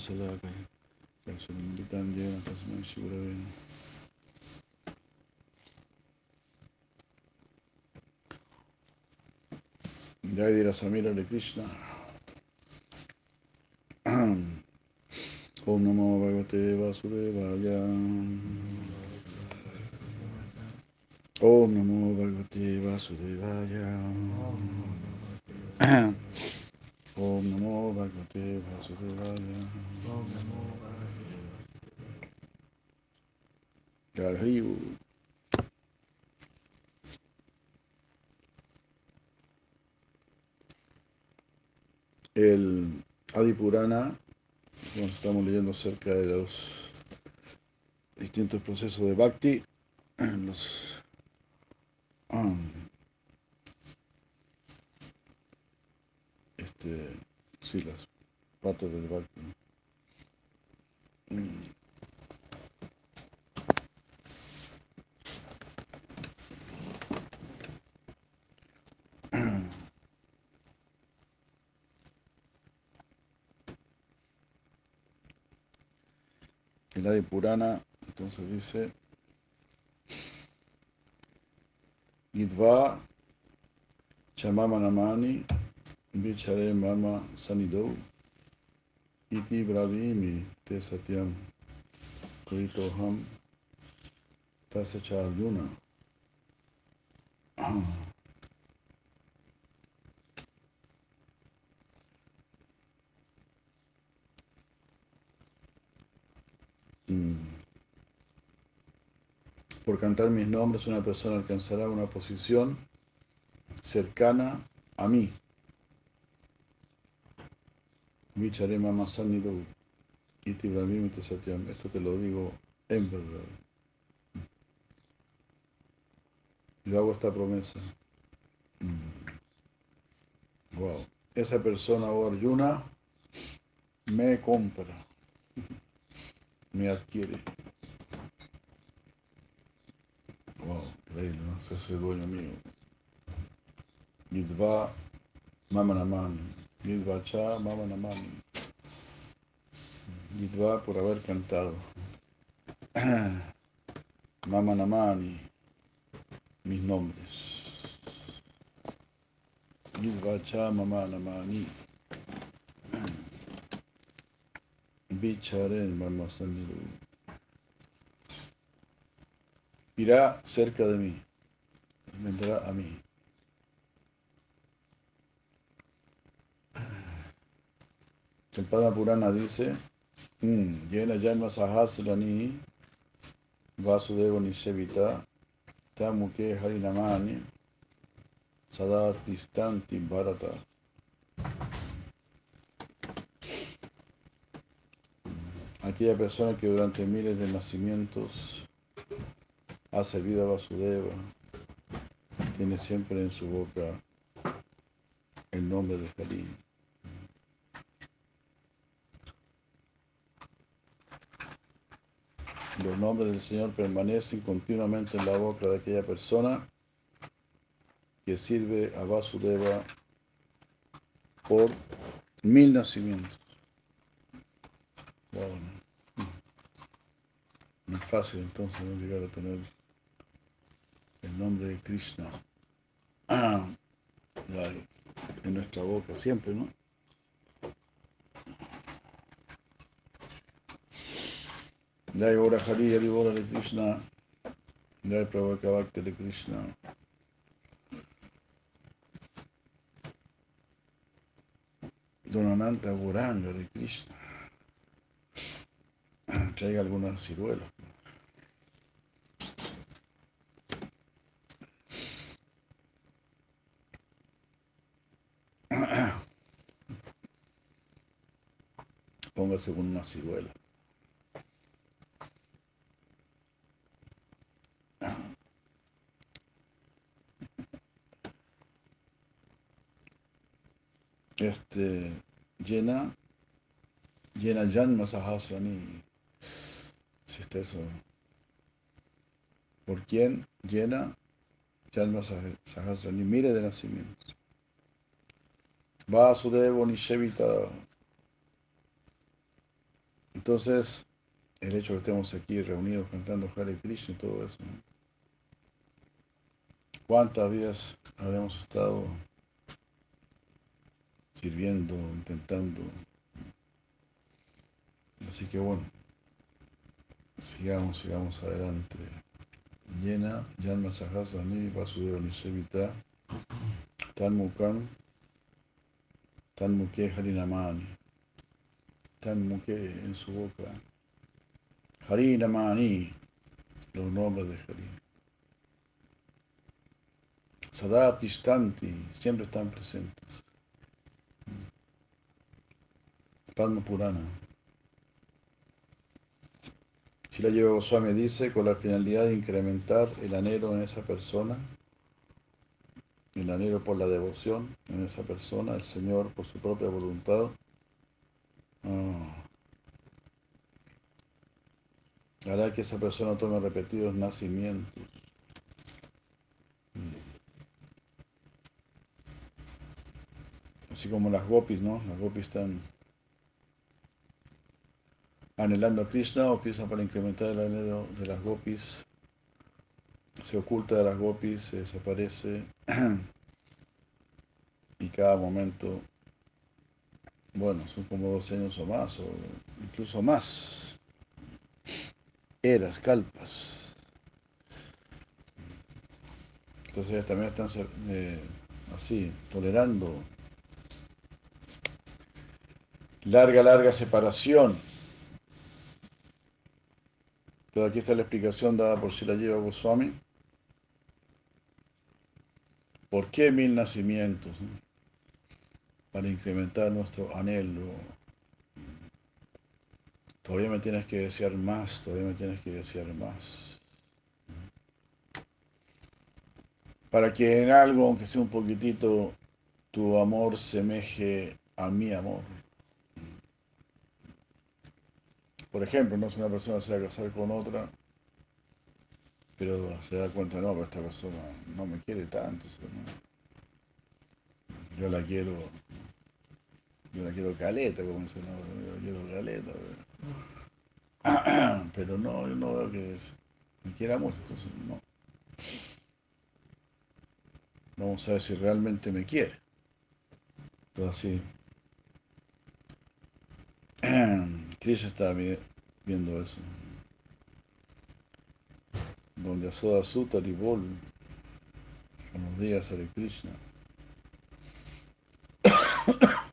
Salakaya. Kalsulimbitan Jena Tasmai Shivurave. Jai Dira Samira Hare Krishna. Om Namo Bhagavate Vasudevaya. Om Namo Bhagavate Vasudevaya. Om Namo Bhagavate Vasudevaya. Jai Hari Ul. El Adipurana, nos estamos leyendo acerca de los distintos procesos de Bhakti, los um, este, sí, las partes del. Mm. El Adi Purana, entonces dice, Idva Chamama Namani Vichare Mama Sanidou Iti Bravimi Te Satyam Kritoham Tasacha Arjuna. Mm. Por cantar mis nombres, una persona alcanzará una posición cercana a mí. Vicharé Mama Sanido Iti Brahmim Iti Satyam. Esto te lo digo en verdad. Yo hago esta promesa. Mm. Wow. Esa persona o Arjuna me compra, me adquiere. Wow, increíble, ¿no? Se hace dueño mío. Yidva Mamanamani. Yidva Cha Mamanamani. Yidva por haber cantado. Mamanamani. Mis nombres. Yidva Cha Mamanamani. Bicharen Mamasandiru. irá cerca de mí, vendrá a mí. El Padma Purana dice, Yena Yama Sahasrani Vasudeva Nishevita Tamuke Harinamani Sada Tistanti Bharata. Aquella persona que durante miles de nacimientos ha servido a Vasudeva, tiene siempre en su boca el nombre de Hari. Los nombres del Señor permanecen continuamente en la boca de aquella persona que sirve a Vasudeva por mil nacimientos. Wow. No es fácil entonces no llegar a tener el nombre de Krishna ah, en nuestra boca siempre, ¿no? Jai Ora Hari Hari Ora Hare Krishna. Jai Prabhakavakta Hare Krishna. Don Goranga de Krishna. Traiga algunas ciruelas. Póngase con una ciruela. Este, llena, llena Janma Sahasrani. Está eso. ¿Por quién llena Janma Sahasrani? Mire de nacimiento. Vasudeva Nishevita. Entonces, el hecho de que estemos aquí reunidos cantando Hare Krishna y todo eso. ¿Cuántas vidas habremos estado sirviendo, intentando? Así que bueno, sigamos, sigamos adelante. Llena, Janma Sahasrani, Vasudeva Nishevita, Tan Mukam, Tan Mukhe Harinamani, Tan Mukhe en su boca. Harinamani, los nombres de Hari. Sadatistanti, siempre están presentes. Padma Purana. Shila Yoga Goswami dice, con la finalidad de incrementar el anhelo en esa persona, el anhelo por la devoción en esa persona, el Señor por su propia voluntad, hará que esa persona tome repetidos nacimientos. Así como las gopis, ¿no? Las gopis están anhelando a Krishna o Krishna para incrementar el anhelo de las gopis se oculta de las gopis, se desaparece y cada momento, bueno, son como dos años o más, o incluso más, eras, calpas. Entonces también están eh, así, tolerando larga, larga separación. Entonces aquí está la explicación dada por Sila Jiva Goswami. ¿Por qué mil nacimientos? Para incrementar nuestro anhelo. Todavía me tienes que desear más, todavía me tienes que desear más. Para que en algo, aunque sea un poquitito, tu amor semeje a mi amor. Por ejemplo, no si una persona se va a casar con otra, pero se da cuenta, no, pero esta persona no me quiere tanto. Yo la quiero, yo la quiero caleta, como dice, no, yo quiero caleta. Pero, no, yo no veo que me quiera mucho, entonces no. Vamos a ver si realmente me quiere. Pero así. Krishna estaba viendo eso. Donde Asoda Sutta Ribol, buenos días Hare Krishna.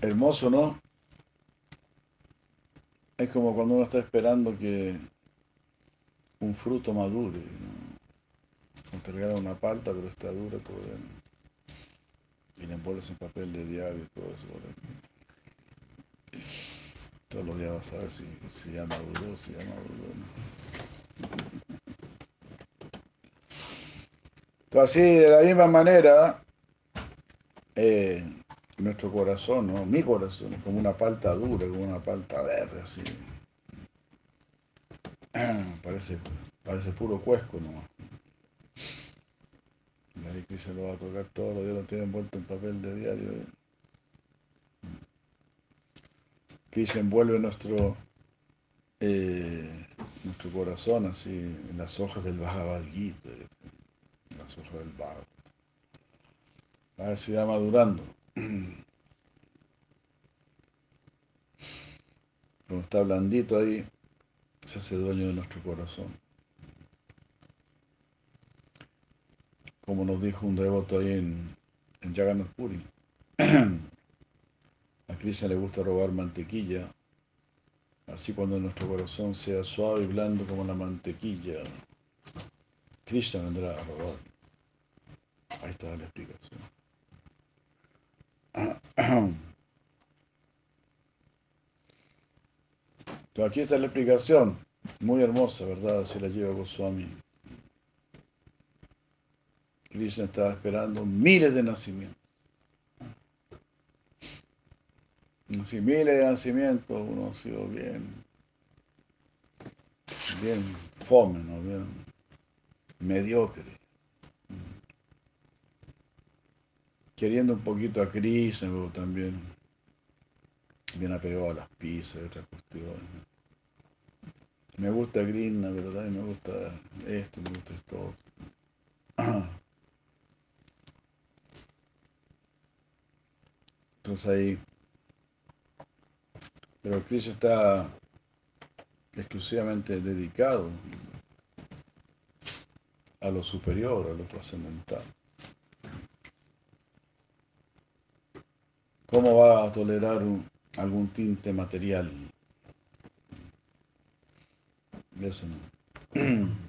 Hermoso, ¿no? Es como cuando uno está esperando que un fruto madure. ¿no? regalan una palta, pero está dura todavía. Y le envuelves en papel de diario y todo eso. Todos los días vas a ver si, si ya maduró, si ya maduró. Entonces, así, de la misma manera, eh, nuestro corazón, ¿no? mi corazón, es como una palta dura, como una palta verde, así. Parece, parece puro cuesco nomás. Que se lo va a tocar todo los días, lo tiene envuelto en papel de diario. ¿eh? Se envuelve nuestro, eh, nuestro corazón así, en las hojas del Bhagavad en las hojas del Bhagavad. A ver si va madurando. Como está blandito ahí, se hace dueño de nuestro corazón. Como nos dijo un devoto ahí en, en Jagannath Puri. A Krishna le gusta robar mantequilla, así cuando nuestro corazón sea suave y blando como la mantequilla, Krishna vendrá a robar. Ahí está la explicación. Aquí está la explicación, muy hermosa, ¿verdad? Se la lleva Goswami. Krishna estaba esperando miles de nacimientos. Si miles de nacimientos, uno ha sido bien, bien fome, ¿no? Bien mediocre. Queriendo un poquito a Krishna, pero también bien apegado a las pizzas y otras cuestiones. Me gusta Krishna, ¿verdad? Y me gusta esto, me gusta esto. Entonces ahí, pero Krishna está exclusivamente dedicado a lo superior, a lo trascendental. ¿Cómo va a tolerar algún tinte material? Eso no.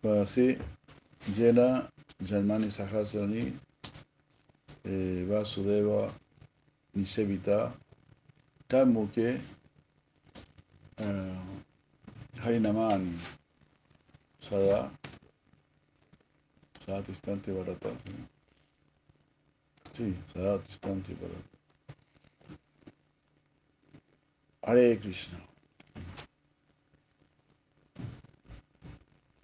Pues así, llena Janmani Sahasrani, eh, Vasudeva, Nisevita, Tammuke, eh, Harinamani, Sada, Sada Tistante Bharata. Sí, Sada Tistante Bharata. Hare Krishna.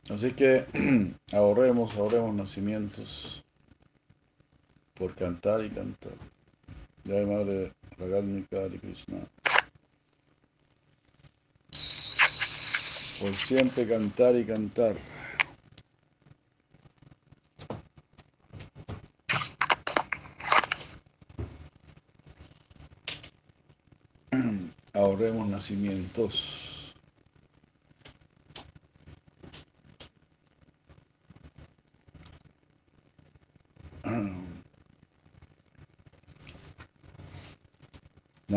Así que ahorremos, ahorremos nacimientos por cantar y cantar. Ya Madre Ragadnika Hare Krishna. Por siempre cantar y cantar. Ahorremos nacimientos.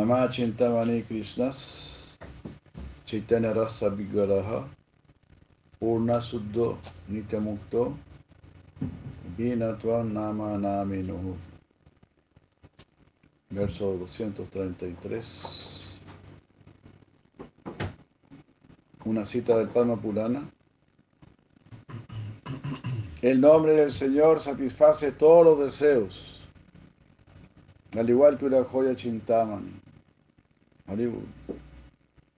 Nama Chintamani Krishnas Chaitanya Rasa Vigaraha Purna Suddho Nityamukto Vinatva Nama Naminuhu Verso 233 Una cita del Padma Purana. El nombre del Señor satisface todos los deseos al igual que una joya Chintamani. Haribol.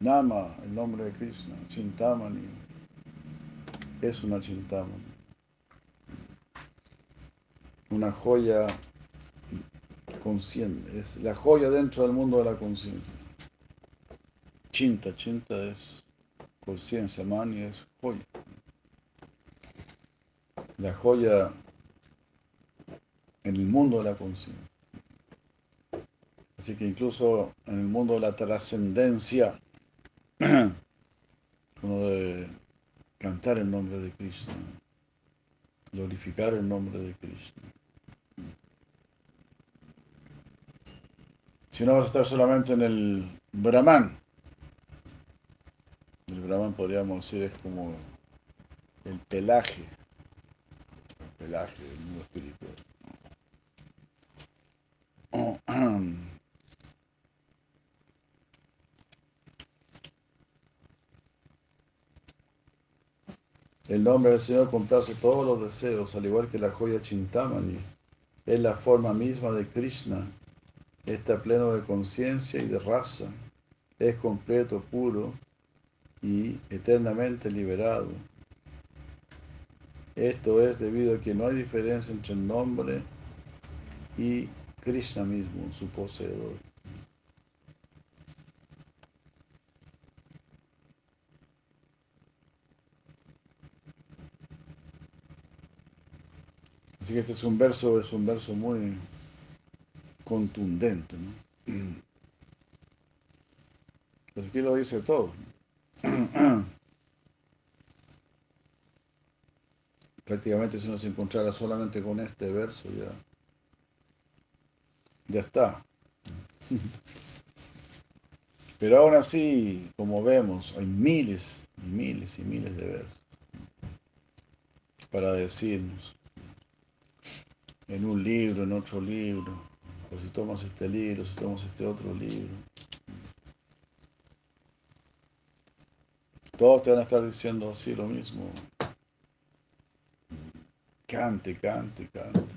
Nama, el nombre de Krishna, Chintamani, es una Chintamani. Una joya consciente, es la joya dentro del mundo de la conciencia. Chinta, chinta es conciencia, mani es joya. La joya en el mundo de la conciencia. Así que incluso en el mundo de la trascendencia, uno debe cantar el nombre de Krishna, glorificar el nombre de Krishna. Si no vas a estar solamente en el Brahman, el Brahman podríamos decir es como el pelaje, el pelaje del mundo espiritual. El nombre del Señor complace todos los deseos, al igual que la joya Chintamani. Es la forma misma de Krishna. Está pleno de conciencia y de raza. Es completo, puro y eternamente liberado. Esto es debido a que no hay diferencia entre el nombre y Krishna mismo, su poseedor. Así que este es un verso, es un verso muy contundente. Pues aquí lo dice todo. Prácticamente si uno se encontrara solamente con este verso ya, ya está. Pero aún así, como vemos, hay miles y miles y miles de versos. para decirnos en un libro, en otro libro, o si tomas este libro, si tomas este otro libro. Todos te van a estar diciendo así lo mismo. Cante, cante, cante.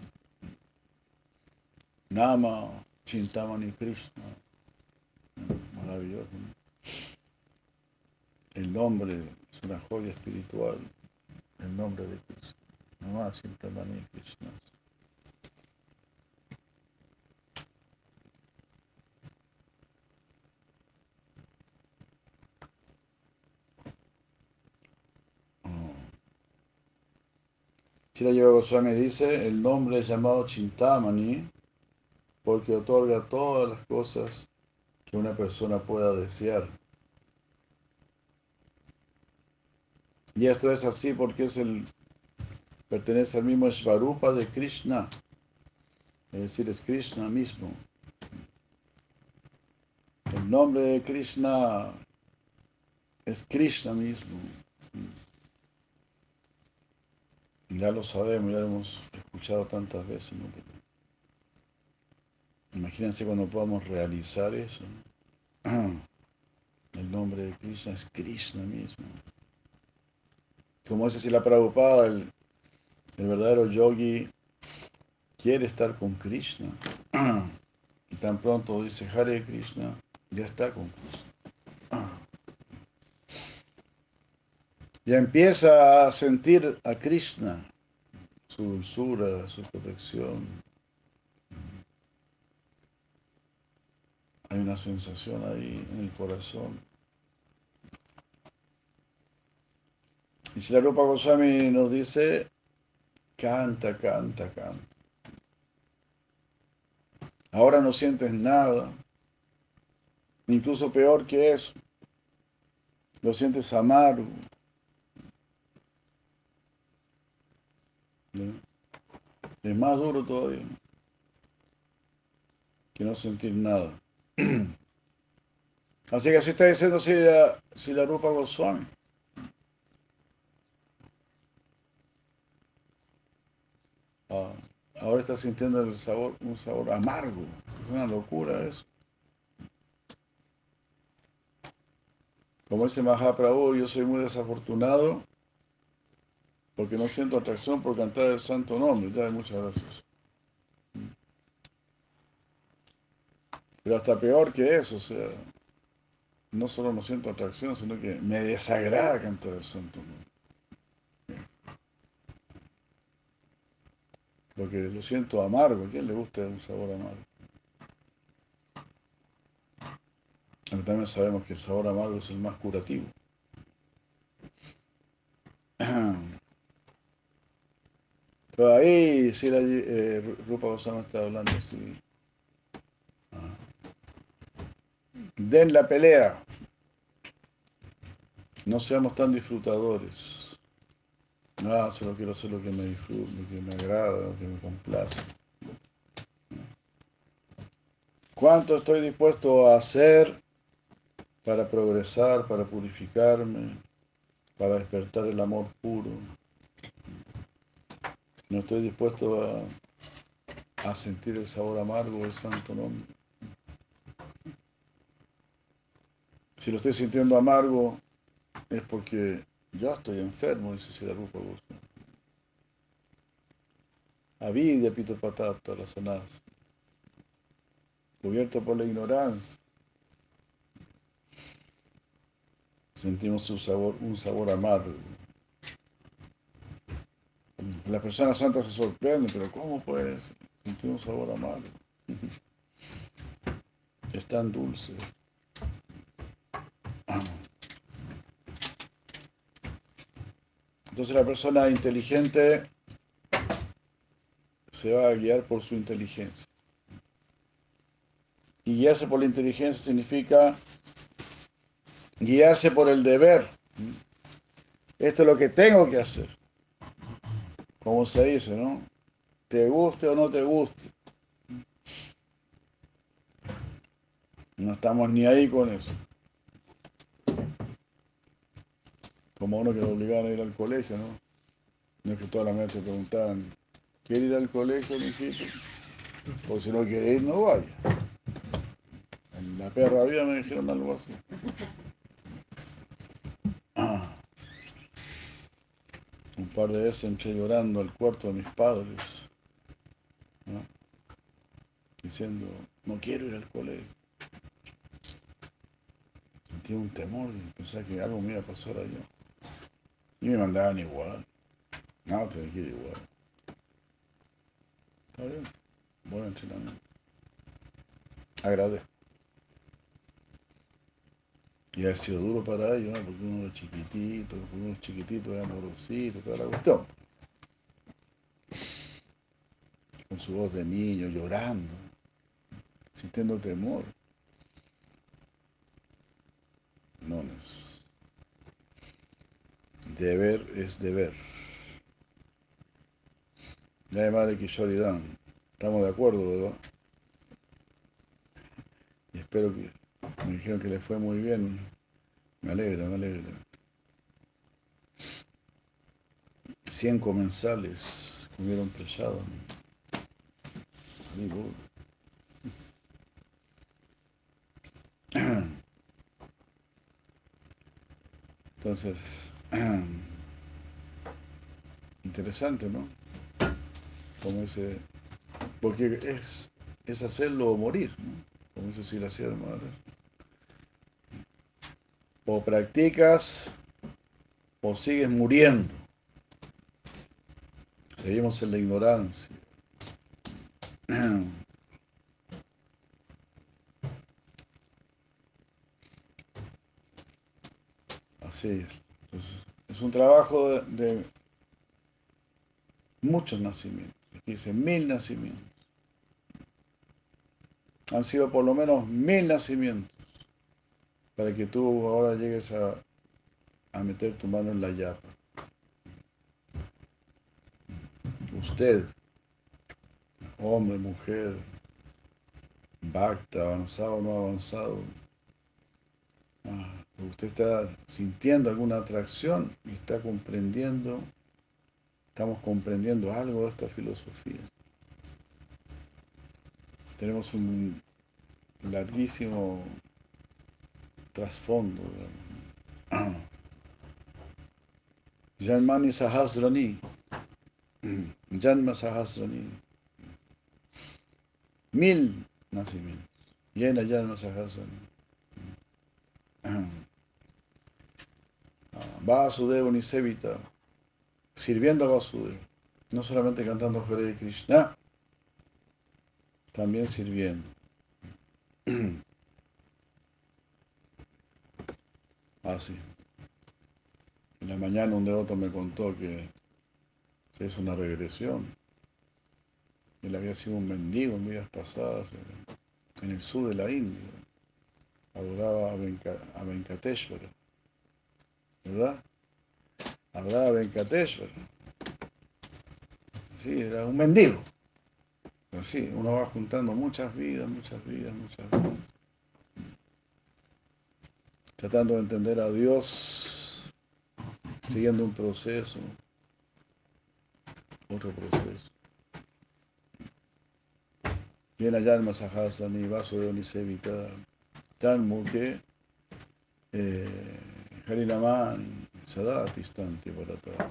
Nama, Chintamani Krishna. Maravilloso. ¿no? El nombre es una joya espiritual. El nombre de Krishna. Nama, Chintamani Krishna. Shira Yoga Goswami dice, el nombre es llamado Chintamani porque otorga todas las cosas que una persona pueda desear. Y esto es así porque es el pertenece al mismo Svarupa de Krishna, es decir, es Krishna mismo. El nombre de Krishna es Krishna mismo. Ya lo sabemos, ya lo hemos escuchado tantas veces. Imagínense cuando podamos realizar eso. El nombre de Krishna es Krishna mismo. Como dice si la Prabhupada, el, el verdadero yogi quiere estar con Krishna. Y tan pronto dice Hare Krishna, ya está con Krishna. Ya empieza a sentir a Krishna, su dulzura, su protección. Hay una sensación ahí en el corazón. Y si la Rupa Goswami nos dice, canta, canta, canta. Ahora no sientes nada, incluso peor que eso. Lo sientes amargo. Es más duro todavía que no sentir nada. Así que así está diciendo si la, si la Rupa Goswami. Ah, ahora está sintiendo el sabor, un sabor amargo. Es una locura eso. Como dice Mahaprabhu, yo soy muy desafortunado porque no siento atracción por cantar el santo nombre. Ya, muchas gracias. Pero hasta peor que eso, o sea, no solo no siento atracción, sino que me desagrada cantar el santo nombre. Porque lo siento amargo. ¿A quién le gusta un sabor amargo? Aunque también sabemos que el sabor amargo es el más curativo. Ahí sí la eh, Rupa Goswami está hablando así. Ah. Den la pelea. No seamos tan disfrutadores. No, solo quiero hacer lo que me disfruta, lo que me agrada, lo que me complace. ¿Cuánto estoy dispuesto a hacer para progresar, para purificarme, para despertar el amor puro? No estoy dispuesto a, a sentir el sabor amargo del santo nombre. Si lo estoy sintiendo amargo es porque yo estoy enfermo, dice Sirarupa Goswami. Avidia Pito Patata, las sanadas. Cubierto por la ignorancia. Sentimos un sabor, un sabor amargo. Las personas santas se sorprenden, pero ¿cómo puedes sentir un sabor amargo? Es tan dulce. Entonces la persona inteligente se va a guiar por su inteligencia. Y guiarse por la inteligencia significa guiarse por el deber. Esto es lo que tengo que hacer. Como se dice, ¿no? Te guste o no te guste. No estamos ni ahí con eso. Como uno que lo obligaron a ir al colegio, ¿no? No es que todas las maestras preguntaban, ¿quiere ir al colegio, mijito? O si no quiere ir, no vaya. En la perra vida me dijeron algo así. Ah. Un par de veces entré llorando al cuarto de mis padres, ¿no? diciendo, no quiero ir al colegio. Sentía un temor de pensar que algo me iba a pasar allá. Y me mandaban igual. No, tengo que ir igual. Está bien. Buen entrenamiento. Agradezco. Y haber sido duro para ellos, porque uno es chiquitito, porque uno es chiquitito, es amorosito, toda la cuestión. Con su voz de niño, llorando, sintiendo temor. No es. Deber es deber. Ya madre Kishoridan. Estamos de acuerdo, ¿verdad? Y espero que me dijeron que le fue muy bien. Me alegra, me alegra. 100 comensales comieron prellado. Amigo. Entonces, interesante, ¿no? Como ese, porque es, es hacerlo o morir, ¿no? Como dice si la madre. O practicas o sigues muriendo. Seguimos en la ignorancia. Así es. Es un trabajo de, muchos nacimientos. Dice mil nacimientos. Han sido por lo menos mil nacimientos para que tú ahora llegues a, a meter tu mano en la llapa. Usted, hombre, mujer, bhakta, avanzado o no avanzado, ah, usted está sintiendo alguna atracción y está comprendiendo, estamos comprendiendo algo de esta filosofía. Tenemos un larguísimo trasfondo. Janmani Sahasrani. Janma Sahasrani. Mil nacimientos. Llena Janma Sahasrani. Vasudeva Nisevita. Sirviendo a Vasudeva. No solamente cantando Hare Krishna, también sirviendo. Así. En la mañana un devoto me contó que se hizo una regresión. Él había sido un mendigo en vidas pasadas en el sur de la India. Adoraba a, Venka, a Venkateshwara. ¿Verdad? Adoraba a Venkateshwara. Sí, era un mendigo. Así, uno va juntando muchas vidas, muchas vidas, muchas vidas tratando de entender a Dios, siguiendo un proceso, otro proceso. Viene allá el Masahasani, vaso de Onisevita, tan que eh, Harinaman, Sadat instante para todo.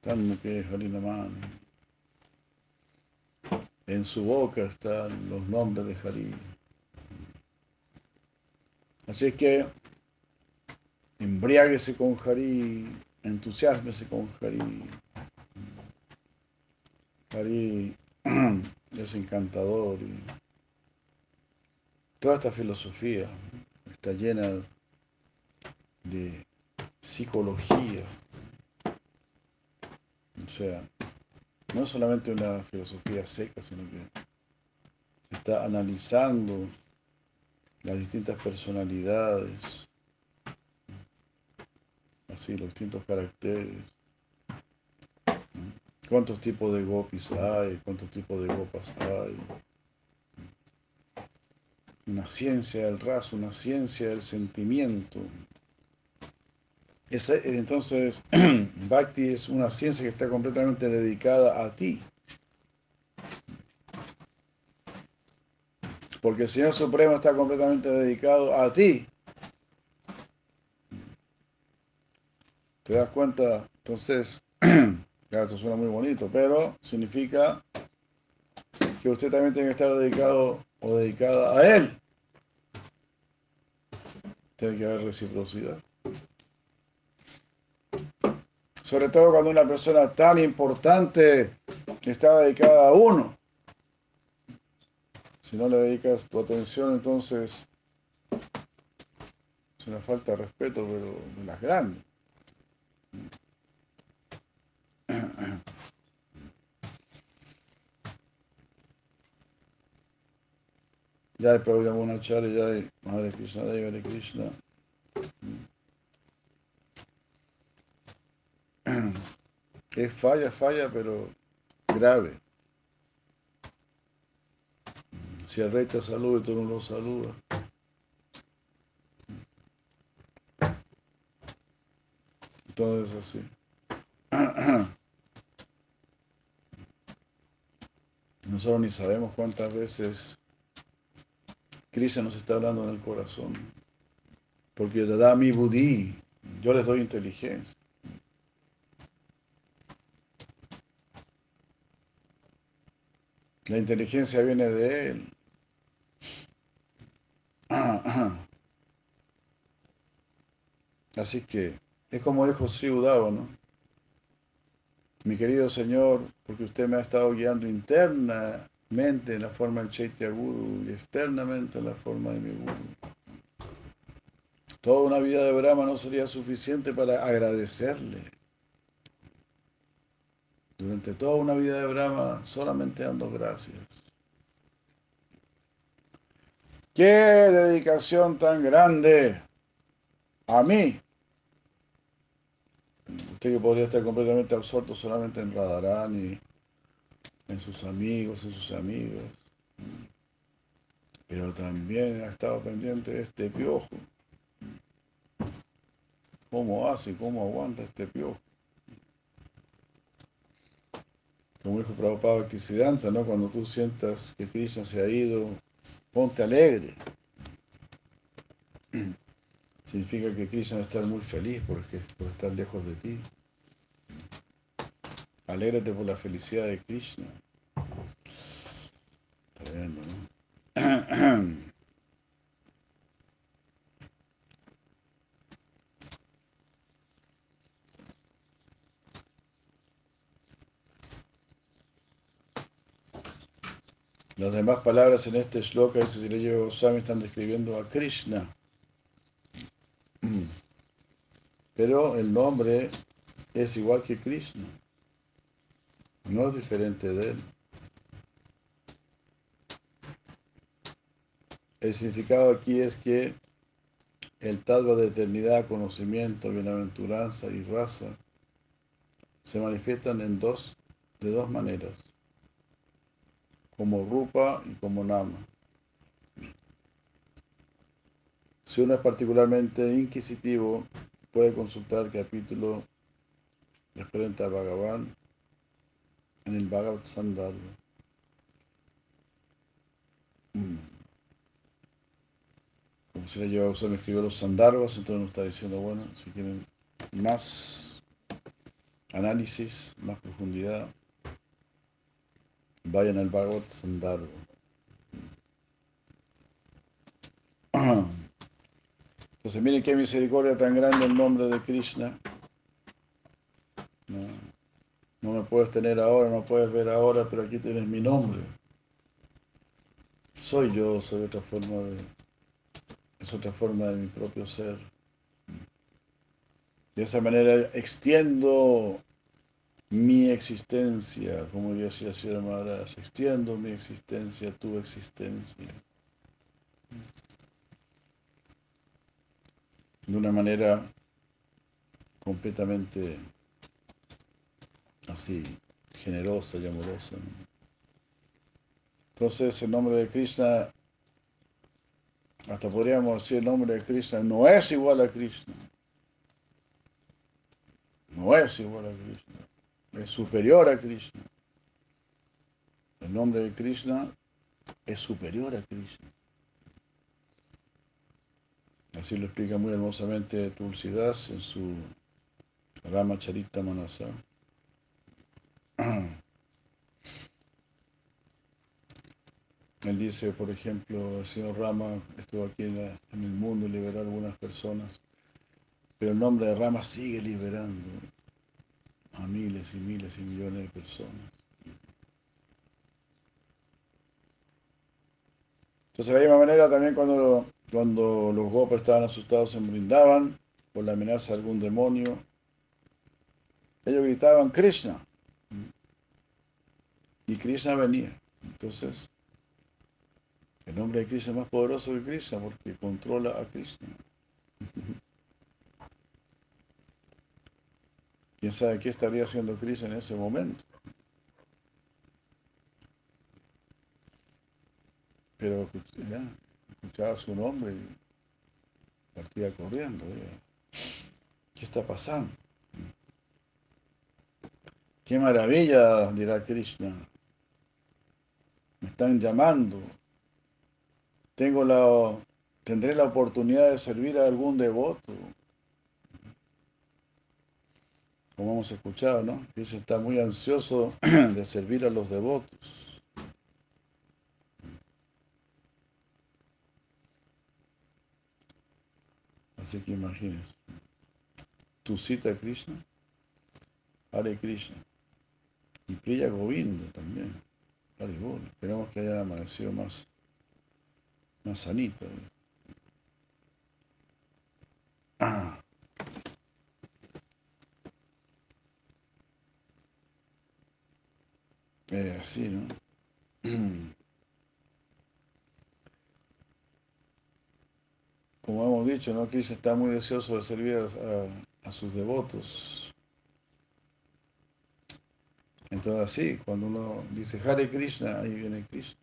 Tan que Harinaman. En su boca están los nombres de Harim. Así es que embriáguese con Hari, entusiasmese con Hari. Hari es encantador y toda esta filosofía está llena de psicología. O sea, no solamente una filosofía seca, sino que se está analizando las distintas personalidades, así, los distintos caracteres, cuántos tipos de gopis hay, cuántos tipos de gopas hay, una ciencia del raso, una ciencia del sentimiento, entonces, Bhakti es una ciencia que está completamente dedicada a ti. Porque el Señor Supremo está completamente dedicado a ti. ¿Te das cuenta? Entonces, claro, esto suena muy bonito, pero significa que usted también tiene que estar dedicado o dedicada a Él. Tiene que haber reciprocidad. Sobre todo cuando una persona tan importante está dedicada a uno. Si no le dedicas tu atención, entonces es una falta de respeto, pero de las grandes. Jai Prabhu Yamunacharya, Jai Hare Krishna, Jai Hare Krishna. Es falla, falla, pero grave. Si el rey te saluda y tú no lo saludas. Entonces así. Nosotros ni sabemos cuántas veces Krishna nos está hablando en el corazón. Porque da mi budí, yo les doy inteligencia. La inteligencia viene de él. Así que es como dijo Sri Udava, ¿no? Mi querido Señor, porque usted me ha estado guiando internamente en la forma del Chaitya Guru y externamente en la forma de mi Guru. Toda una vida de Brahma no sería suficiente para agradecerle. Durante toda una vida de Brahma solamente dando gracias. ¡Qué dedicación tan grande a mí! Usted que podría estar completamente absorto solamente en Radharani, en sus amigos, en sus amigas. Pero también ha estado pendiente de este piojo. ¿Cómo hace? ¿Cómo aguanta este piojo? Como dijo Prabhupada Bhaktisiddhanta, ¿no? Cuando tú sientas que Krishna se ha ido, ponte alegre. Significa que Krishna estar muy feliz porque, por estar lejos de ti. Alégrate por la felicidad de Krishna. Tremendo, ¿no? Las demás palabras en este shloka, dice Goswami, están describiendo a Krishna. Pero el nombre es igual que Krishna. No es diferente de él. El significado aquí es que el tattva de eternidad, conocimiento, bienaventuranza y raza se manifiestan en dos, de dos maneras, como rupa y como nama. Si uno es particularmente inquisitivo, puede consultar capítulo referente a Bhagavan en el Bhagavad Sandalva. Como si le lleva a me escribió los Sandarbas, entonces nos está diciendo, bueno, si quieren más análisis, más profundidad, vayan al Bhagavad Sandarbha. Entonces, miren qué misericordia tan grande el nombre de Krishna. No, me puedes tener ahora, no puedes ver ahora, pero aquí tienes mi nombre. Soy yo, soy otra forma de, es otra forma de mi propio ser. De esa manera extiendo mi existencia, como decía Sri Maharaj, extiendo mi existencia, tu existencia. De una manera completamente así, generosa y amorosa. Entonces el nombre de Krishna, hasta podríamos decir el nombre de Krishna, no es igual a Krishna. no es igual a Krishna, es superior a Krishna. El nombre de Krishna es superior a Krishna. Así lo explica muy hermosamente Tulsidas en su Rama Charita Manasa. Él dice, por ejemplo, el señor Rama estuvo aquí en, el mundo y liberó a algunas personas, pero el nombre de Rama sigue liberando a miles y miles y millones de personas. Entonces, de la misma manera, también cuando, cuando los gopas estaban asustados se brindaban por la amenaza de algún demonio, ellos gritaban Krishna. Y Krishna venía. Entonces, el nombre de Krishna es más poderoso que Krishna porque controla a Krishna. ¿Quién sabe qué estaría haciendo Krishna en ese momento? Pero ya, escuchaba su nombre y partía corriendo. ¿Qué está pasando? ¡Qué maravilla! dirá Krishna. Me están llamando. Tengo la, tendré la oportunidad de servir a algún devoto. Como hemos escuchado, ¿no? Krishna está muy ansioso de servir a los devotos. Así que imagínense. Tu cita Krishna, Hare Krishna. Y Priya Govinda también. Hare Bol. Esperamos que haya amanecido más, más sanito. Ah. Eh, así, ¿no? Como hemos dicho, ¿no? Krishna está muy deseoso de servir a, sus devotos. Entonces, así, cuando uno dice Hare Krishna, ahí viene Krishna.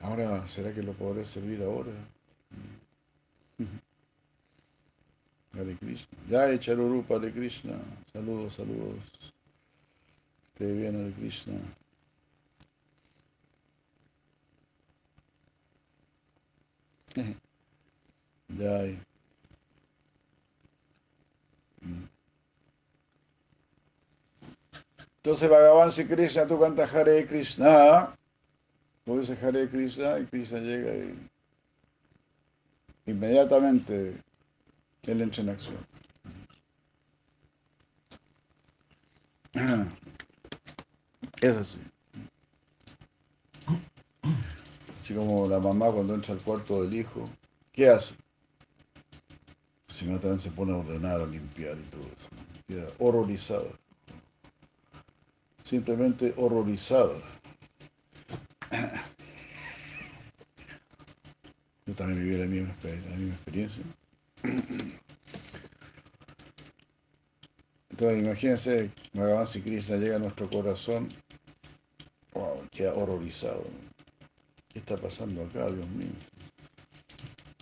Ahora, ¿será que lo podré servir ahora? Hare Krishna. Ya Charurupa Hare Krishna. Saludos, saludos. Esté bien Hare Krishna. Entonces Bhagavan si Krishna, tú cantas Hare Krishna, tú dices Hare Krishna y Krishna llega y inmediatamente él entra en acción. Es así. Así como la mamá cuando entra al cuarto del hijo, ¿qué hace? Si no, también se pone a ordenar, a limpiar y todo eso. Queda horrorizada. Simplemente horrorizada. Yo también viví la misma, experiencia. Entonces, imagínense, Bhagavan si Krishna llega a nuestro corazón, wow, queda horrorizado. ¿Qué está pasando acá, Dios mío?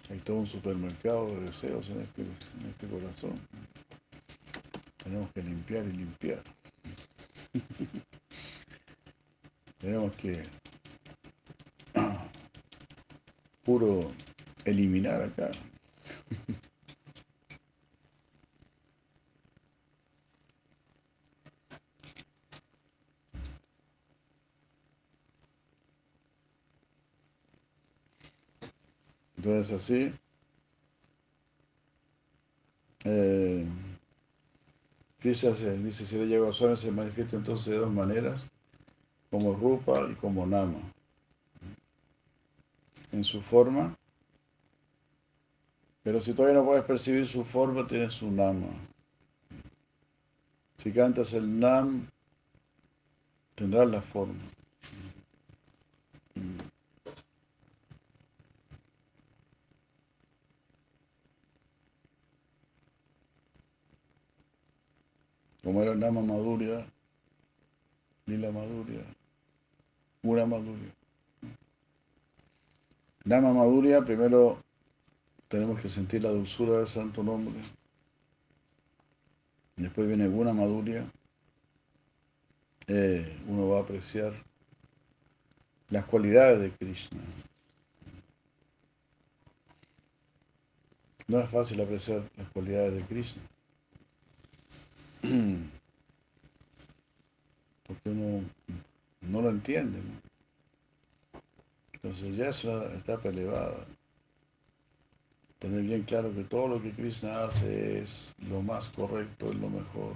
Hay todo un supermercado de deseos en este, en este corazón. Tenemos que limpiar y limpiar. Tenemos que puro eliminar acá. Entonces así, eh, Krishna se dice, si llega a se manifiesta entonces de dos maneras, como Rupa y como Nama. En su forma, pero si todavía no puedes percibir su forma, tienes su Nama. Si cantas el Nam, tendrás la forma. Como era Nama Madhurya, Lila Madhurya, Mura Madhurya. Nama Madhurya, primero tenemos que sentir la dulzura del santo nombre. Después viene Guna Madhurya. Eh, uno va a apreciar las cualidades de Krishna. No es fácil apreciar las cualidades de Krishna. Porque uno no lo entiende. Entonces ya es una etapa elevada. Tener bien claro que todo lo que Krishna hace es lo más correcto, es lo mejor.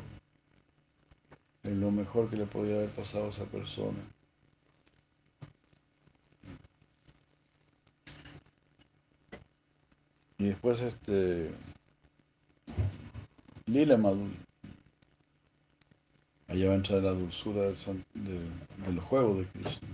Es lo mejor que le podía haber pasado a esa persona. Y después este Lila Madhuri. Allá va a entrar la dulzura del, san- de, de Krishna.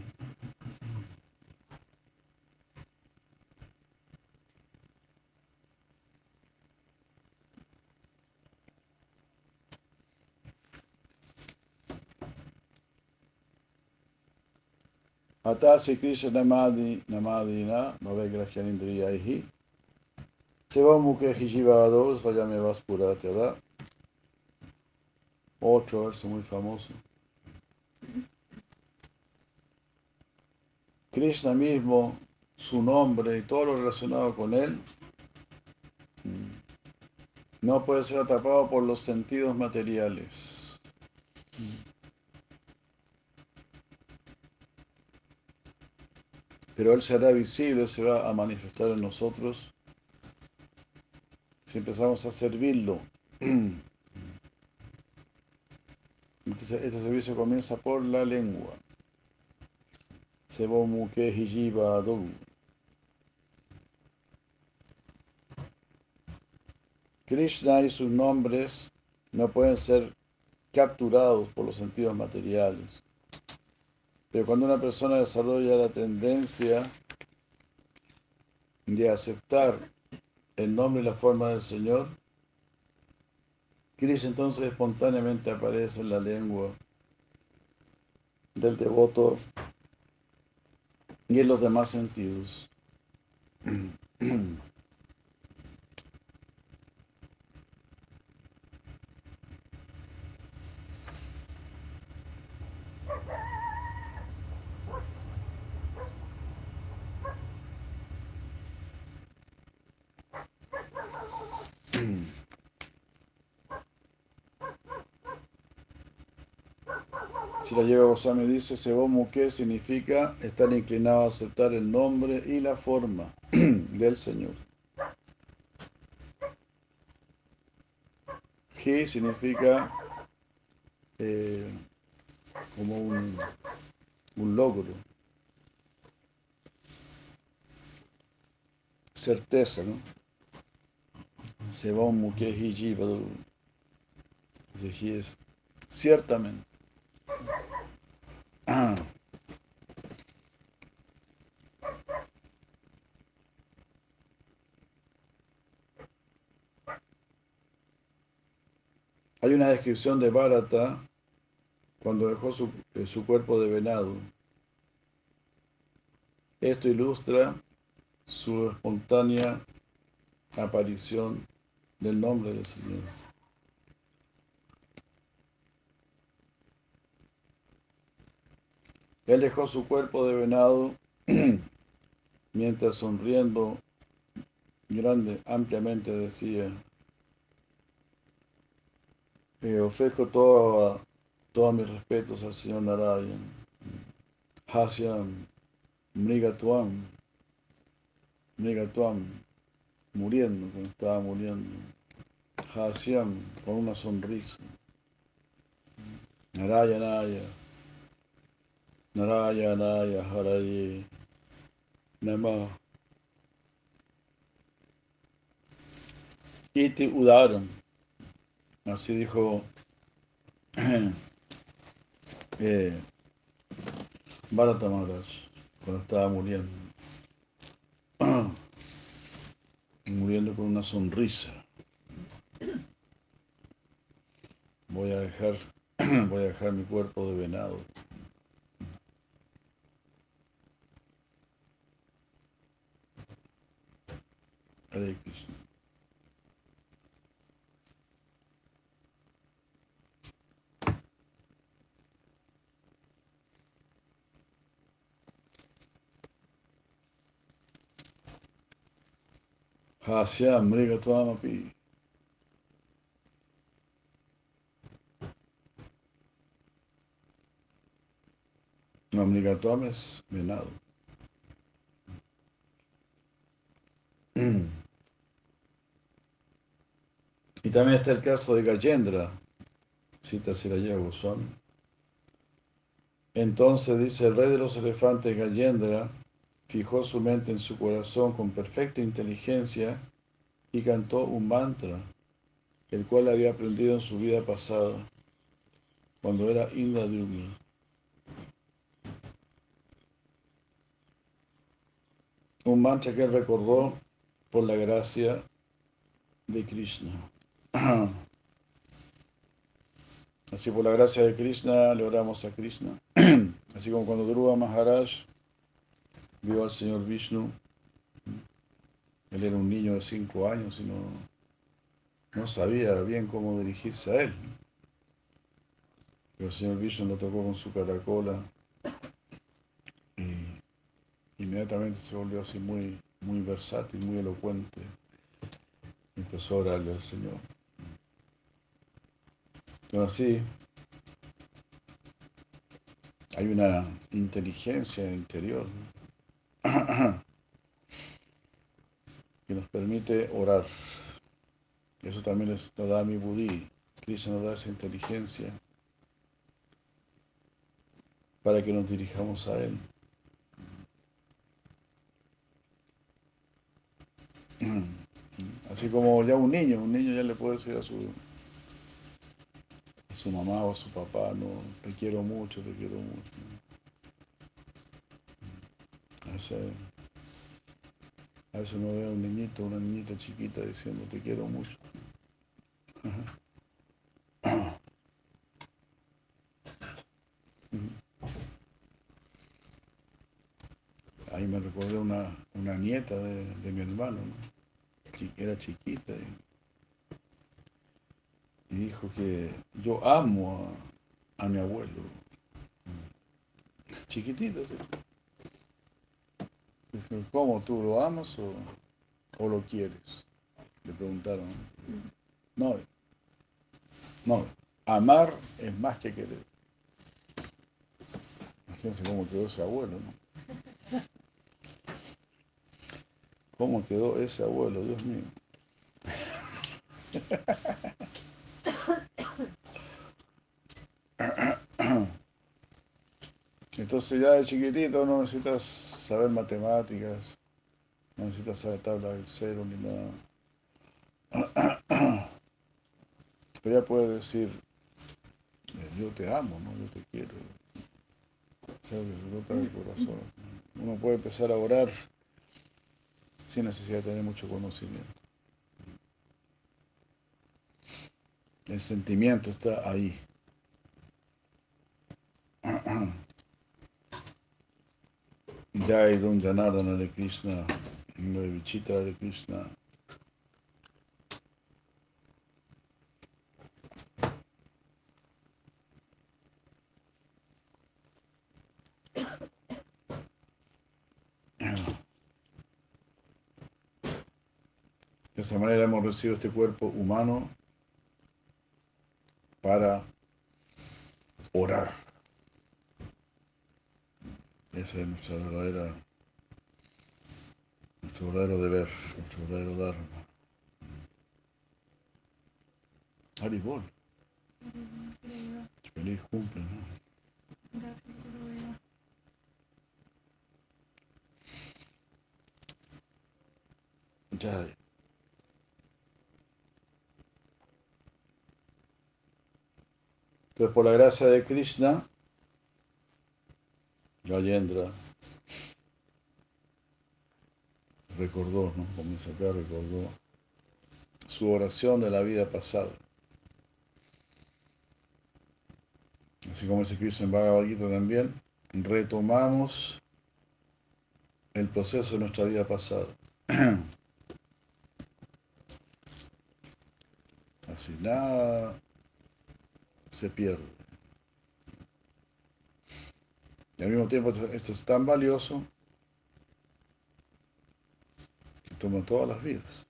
Atasi Krishna Namadi Namadina Bhavegrahyanindriyaihi Seva Mukhe Hijivados Vayame Vaspuratya Otro verso muy famoso. Krishna mismo, su nombre y todo lo relacionado con él, mm, no puede ser atrapado por los sentidos materiales. Pero él será visible, se va a manifestar en nosotros si empezamos a servirlo. Este, servicio comienza por la lengua. Sebo Muke Hijiba Adu. Krishna y sus nombres no pueden ser capturados por los sentidos materiales. Pero cuando una persona desarrolla la tendencia de aceptar el nombre y la forma del Señor, Krishna entonces espontáneamente aparece en la lengua del devoto y en los demás sentidos. la lleva Goswami dice, Sebomu que significa estar inclinado a aceptar el nombre y la forma del Señor. He significa eh, como un, logro, certeza, ¿no? Sebomu que Hijivadu. Dice, he es ciertamente. Ah. Hay una descripción de Bharata cuando dejó su, eh, su cuerpo de venado. Esto ilustra su espontánea aparición del nombre del Señor. Él dejó su cuerpo de venado mientras sonriendo grande, ampliamente decía, eh, ofrezco toda, todos mis respetos al señor Narayan, Hasyam, Mrigatuam, Mrigatuam, muriendo, cuando estaba muriendo, Hasyam, con una sonrisa, Narayanaya. Narayanaya Haraye Nama Iti Udaram. Así dijo eh, cuando estaba muriendo. Muriendo con una sonrisa. Voy a dejar, voy a dejar mi cuerpo de venado. Hare Krishna. Hasya Mrigatvamapi. No, Mrigatvam es venado. Y también está el caso de Gajendra, cita Siraya Goswami. Entonces dice el rey de los elefantes Gajendra fijó su mente en su corazón con perfecta inteligencia y cantó un mantra, el cual había aprendido en su vida pasada, cuando era Indradyumna. Un mantra que él recordó por la gracia de Krishna. Así por la gracia de Krishna le oramos a Krishna. Así como cuando Dhruva Maharaj vio al señor Vishnu, él era un niño de cinco años y no, sabía bien cómo dirigirse a él. Pero el señor Vishnu lo tocó con su caracola y inmediatamente se volvió así muy, muy versátil, muy elocuente. Empezó a orarle al Señor. Pero así, hay una inteligencia interior que nos permite orar. Eso también nos da mi budí. Krishna nos da esa inteligencia para que nos dirijamos a Él. Así como ya un niño, un niño ya le puede decir a su, su mamá o su papá, no, te quiero mucho, te quiero mucho. A veces, a uno ve a un niñito, una niñita chiquita diciendo te quiero mucho. Ahí me recordé una, una nieta de, de mi hermano, ¿no? Era chiquita y, dijo que yo amo a, mi abuelo. Chiquitito. Dijo, ¿Cómo tú lo amas o, o lo quieres? Le preguntaron. No, no, amar es más que querer. Imagínense cómo quedó ese abuelo, ¿no? ¿Cómo quedó ese abuelo? Dios mío. Entonces ya de chiquitito no necesitas saber matemáticas, no necesitas saber tabla del cero ni nada. Pero ya puedes decir, eh, yo te amo, ¿no? Yo te quiero. O sea, el corazón. Uno puede empezar a orar sin necesidad de tener mucho conocimiento. El sentimiento está ahí. Jai Dun Janardana de Krishna, Vichita de Krishna. De esa manera hemos recibido este cuerpo humano para orar. Ese es nuestra verdadera, nuestro verdadero deber, nuestro verdadero dharma. Haribol, feliz cumple, ¿no? Gracias, Gurudev. Ya. Entonces, por la gracia de Krishna, Gayendra recordó, ¿no? Comienza acá, recordó su oración de la vida pasada. Así como se escrito en Bhagavad Gita también, retomamos el proceso de nuestra vida pasada. Así, nada se pierde. Y al mismo tiempo esto, es tan valioso que toma todas las vidas.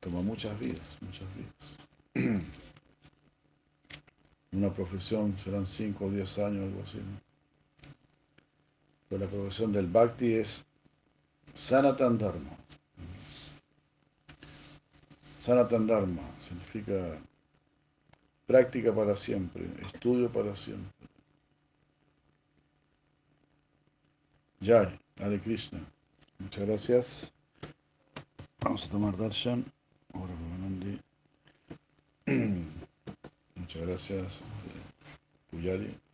Toma muchas vidas, muchas vidas. Una profesión serán 5 o 10 años, algo así. Pero la profesión del Bhakti es Sanatan Dharma. Sanatan Dharma significa práctica para siempre, estudio para siempre. Jai, Hare Krishna. Muchas gracias. Vamos a tomar darshan. Ahora. Muchas gracias, este.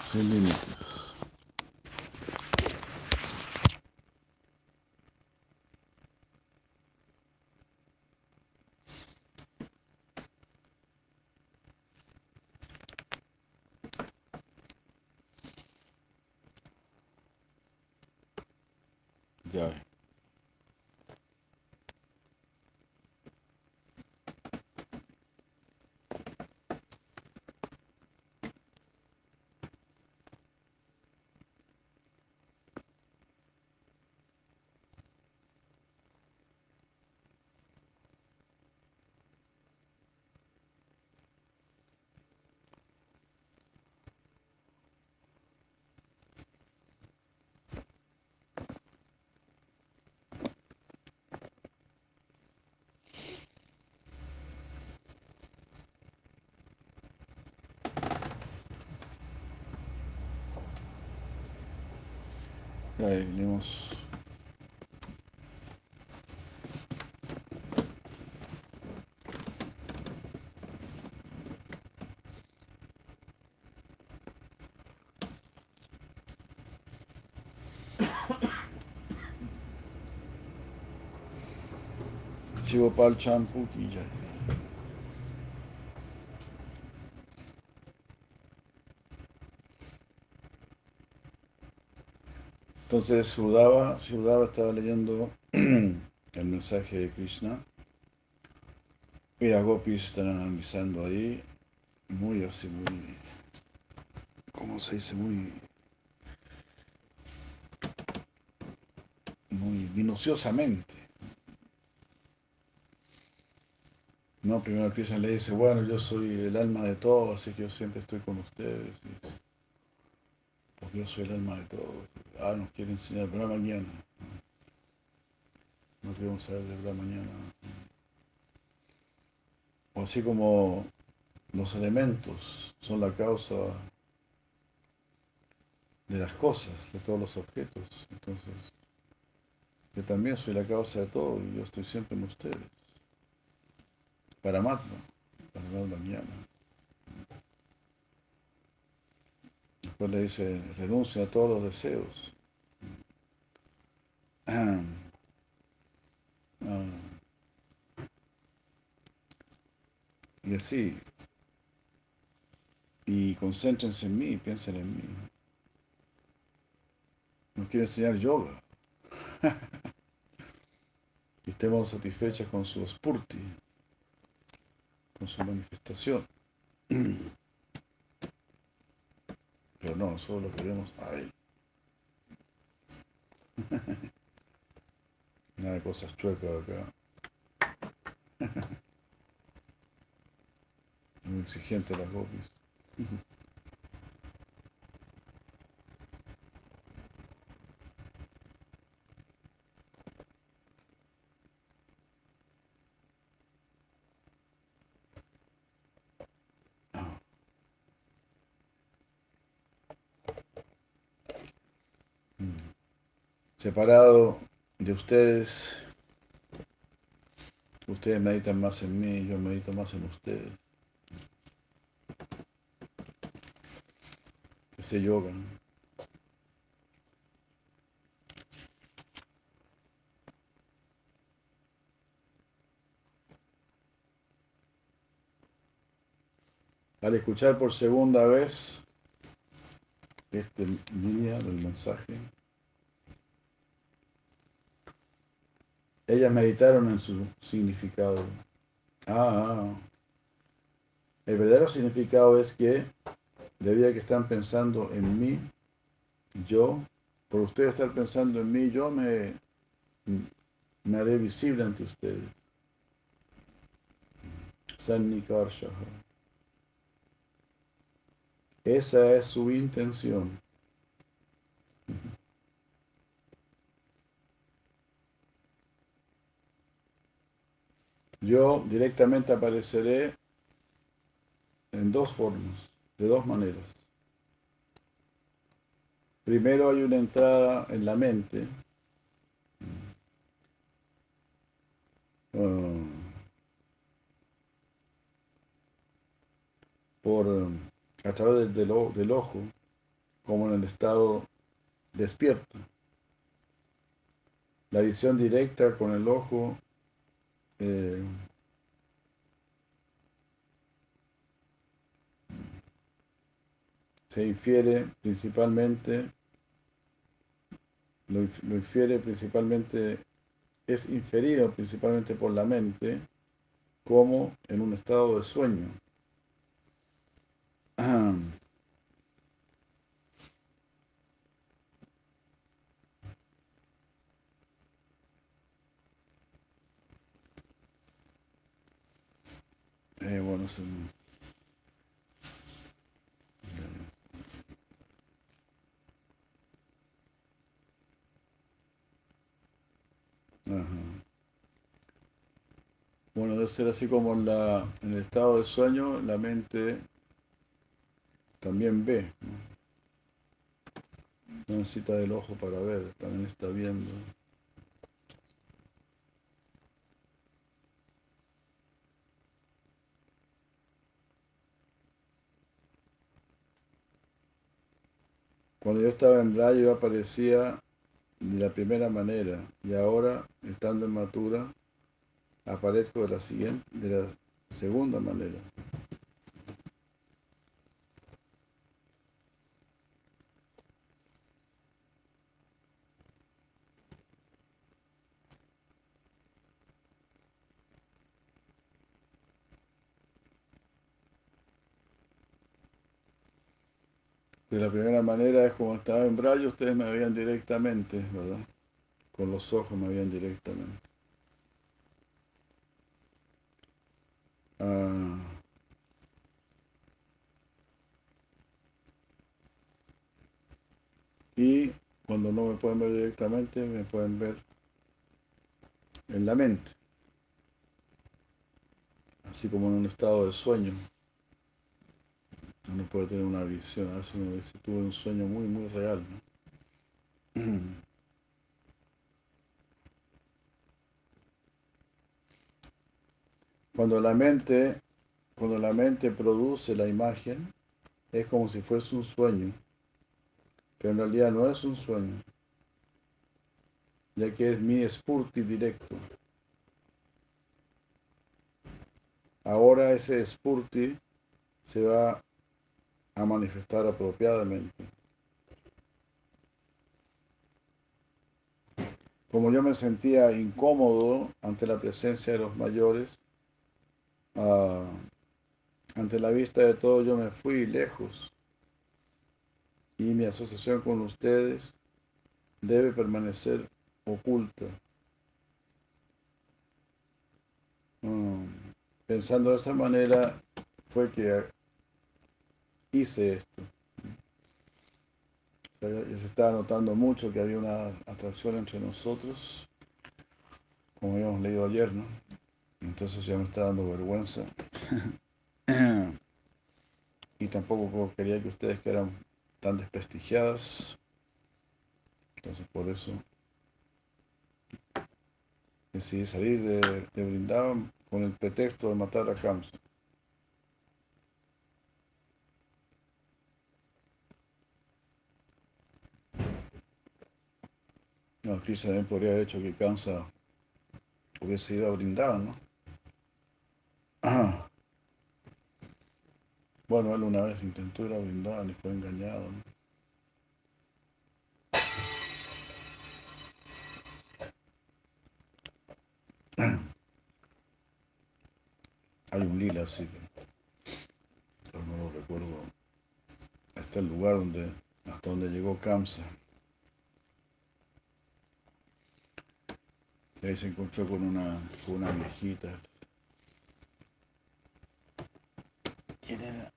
Sin límites. Ya. Ya venimos. Shivapal Champu Entonces Sudava, Sudava estaba leyendo el mensaje de Krishna y las gopis están analizando ahí, muy así, muy, ¿cómo se dice? Muy, muy minuciosamente. No, primero Krishna le dice, bueno, yo soy el alma de todos, así que yo siempre estoy con ustedes. porque yo soy el alma de todos. Ah, nos quiere enseñar Brahma mañana. No queremos saber de Brahma mañana. O así como los elementos son la causa de las cosas, de todos los objetos. Entonces, yo también soy la causa de todo y yo estoy siempre en ustedes. Paramatma, Paramatma mañana. Después le dice, renuncia a todos los deseos. Ah. Y así. Y concéntrense en mí, piensen en mí. Nos quiere enseñar yoga. y estemos satisfechos con su spurti, con su manifestación. No, nosotros lo queremos a él. Nada de cosas chuecas acá. Muy exigente las gopis. Separado de ustedes, ustedes meditan más en mí, yo medito más en ustedes. Ese yoga. Al escuchar por segunda vez este línea del mensaje, ellas meditaron en su significado. Ah, ah. el verdadero significado es que debido a que están pensando en mí, yo, por ustedes estar pensando en mí, yo me, me haré visible ante ustedes. Sannikarshaha. Esa es su intención. Yo directamente apareceré en dos formas, de dos maneras. Primero hay una entrada en la mente. Ah, por a través del, del, ojo, como en el estado despierto. La visión directa con el ojo eh, se infiere principalmente, lo, lo infiere principalmente, es inferido principalmente por la mente como en un estado de sueño. Eh, bueno, se... Ajá. Bueno, debe ser así como la, en el estado de sueño, la mente también ve. ¿no? necesita del ojo para ver, también está viendo. Cuando yo estaba en rayo yo aparecía de la primera manera y ahora, estando en Matura, aparezco de la siguiente, de la segunda manera. De la primera manera es como estaba en braille, ustedes me veían directamente, ¿verdad? Con los ojos me veían directamente. Ah. Y cuando no me pueden ver directamente, me pueden ver en la mente, así como en un estado de sueño. Uno puede tener una visión, a veces uno tuve un sueño muy, muy real. Cuando la mente, cuando la mente produce la imagen, es como si fuese un sueño, pero en realidad no es un sueño, ya que es mi spurti directo. Ahora ese spurti se va a manifestar apropiadamente. Como yo me sentía incómodo ante la presencia de los mayores, ah, ante la vista de todo yo me fui lejos y mi asociación con ustedes debe permanecer oculta. Mm, pensando de esa manera fue que hice esto. se estaba notando mucho que había una atracción entre nosotros, como habíamos leído ayer, ¿no? Entonces ya me está dando vergüenza. y tampoco quería que ustedes quedaran tan desprestigiadas. Entonces por eso decidí salir de, de con el pretexto de matar a Kamsa. Ortiz también podría haber hecho que Kansa hubiese ido a brindar, ¿no? Bueno, él una vez intentó ir a brindar y fue engañado, ¿no? Hay un lila así pero no lo recuerdo. Este es el lugar donde hasta donde llegó Kamsa. Y ahí se encontró con una, con una viejita. ¿Quién era?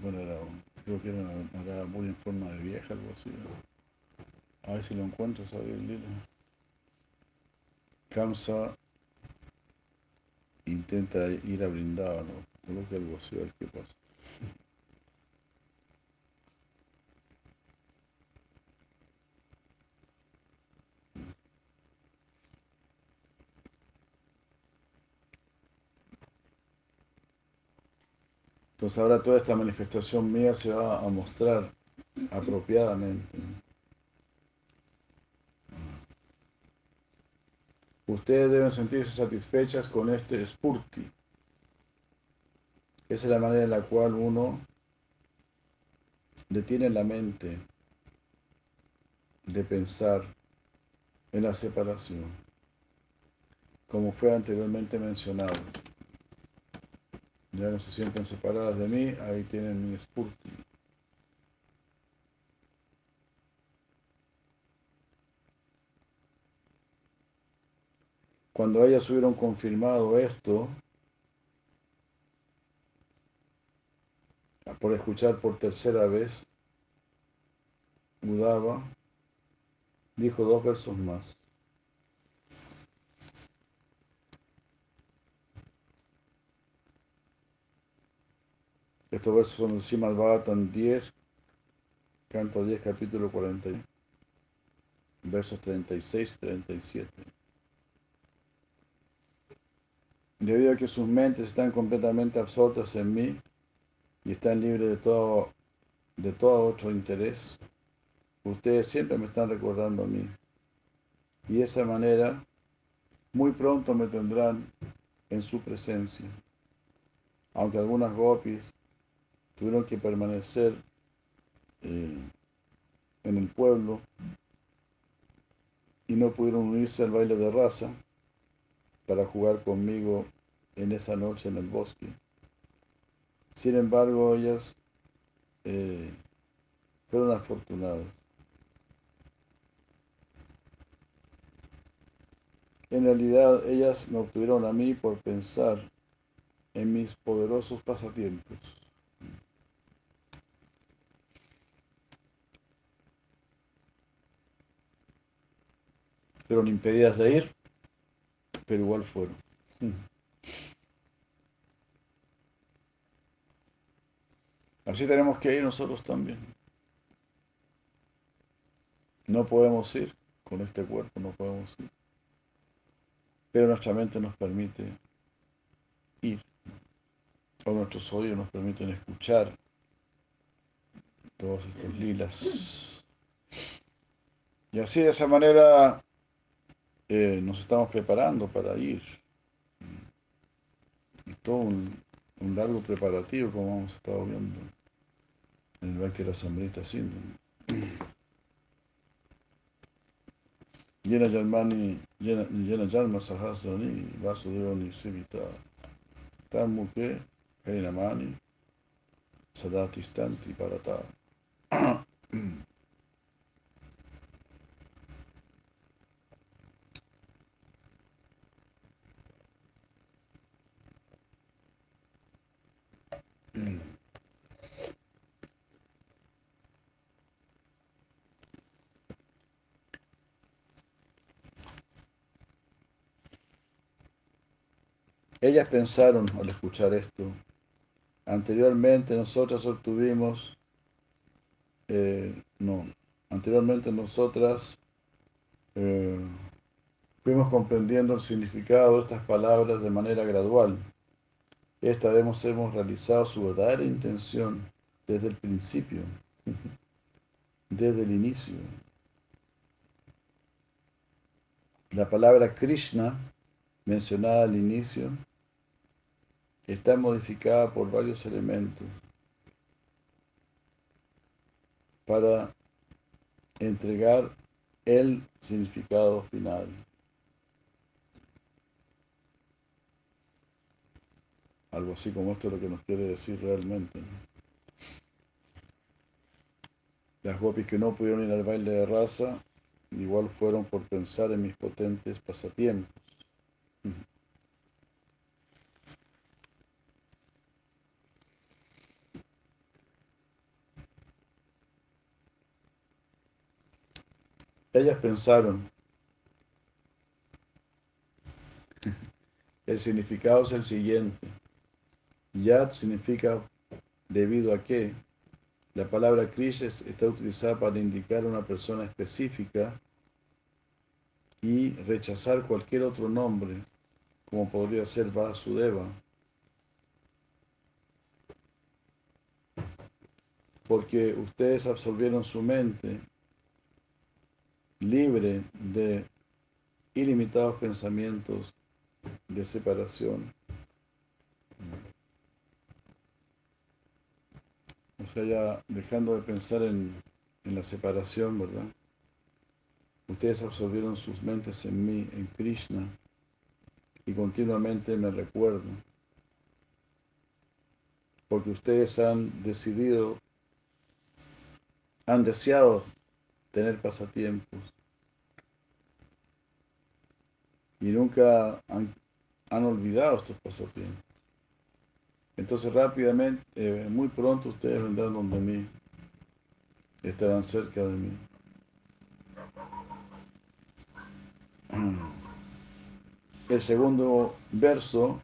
Bueno, era creo que era, era muy en forma de vieja, algo así. A ver si lo encuentro, ¿sabes? El lila. Kamsa intenta ir a brindar, ¿no? Que algo así, a ver qué pasa. Entonces ahora toda esta manifestación mía se va a mostrar apropiadamente. Ustedes deben sentirse satisfechas con este spurti. Esa es la manera en la cual uno detiene la mente de pensar en la separación, como fue anteriormente mencionado. Ya no se sienten separadas de mí, ahí tienen mi spurti. Cuando ellas hubieron confirmado esto, por escuchar por tercera vez, Udava dijo dos versos más. Estos versos son de Srimad Bhagavatam 10, canto 10, capítulo 41, versos 36 y 37. Debido a que sus mentes están completamente absortas en mí y están libres de todo, de todo otro interés, ustedes siempre me están recordando a mí. Y de esa manera, muy pronto me tendrán en su presencia. Aunque algunas gopis tuvieron que permanecer eh, en el pueblo y no pudieron unirse al baile de raza para jugar conmigo en esa noche en el bosque. Sin embargo, ellas eh, fueron afortunadas. En realidad, ellas me obtuvieron a mí por pensar en mis poderosos pasatiempos. Fueron impedidas de ir, pero igual fueron. Así tenemos que ir nosotros también. No podemos ir con este cuerpo, no podemos ir. Pero nuestra mente nos permite ir. O nuestros oídos nos permiten escuchar todos estos lilas. Y así de esa manera eh, nos estamos preparando para ir. Y todo un, largo preparativo, como hemos estado viendo en el Bhakti Rasamrita Sindhu. Llena Yarmani, llena Yarma Sahasrani, Vasudeva Nisivita, Tamuke, Harinamani, Sadatistanti Parata. Ellas pensaron al escuchar esto, anteriormente nosotras obtuvimos, eh, no, anteriormente nosotras eh, fuimos comprendiendo el significado de estas palabras de manera gradual. Esta vez hemos realizado su verdadera intención desde el principio, desde el inicio. La palabra Krishna, mencionada al inicio, está modificada por varios elementos para entregar el significado final. Algo así como esto es lo que nos quiere decir realmente. Las gopis que no pudieron ir al baile de raza, igual fueron por pensar en mis potentes pasatiempos. Ellas pensaron, el significado es el siguiente. Yad significa debido a que la palabra Krishna está utilizada para indicar a una persona específica y rechazar cualquier otro nombre, como podría ser Vasudeva. Porque ustedes absorbieron su mente libre de ilimitados pensamientos de separación. O sea, ya dejando de pensar en, en, la separación, ¿verdad? Ustedes absorbieron sus mentes en mí, en Krishna, y continuamente me recuerdan. Porque ustedes han decidido, han deseado tener pasatiempos. Y nunca han, han olvidado estos pasatiempos. Entonces rápidamente, eh, muy pronto ustedes vendrán donde mí, estarán cerca de mí. El segundo verso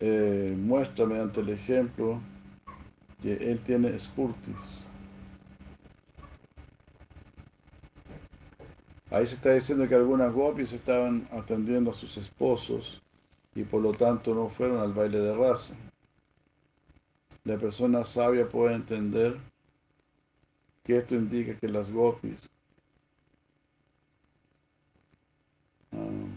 eh, muestra mediante el ejemplo que él tiene spurtis. Ahí se está diciendo que algunas gopis estaban atendiendo a sus esposos y por lo tanto no fueron al baile de raza. La persona sabia puede entender que esto indica que las gopis uh,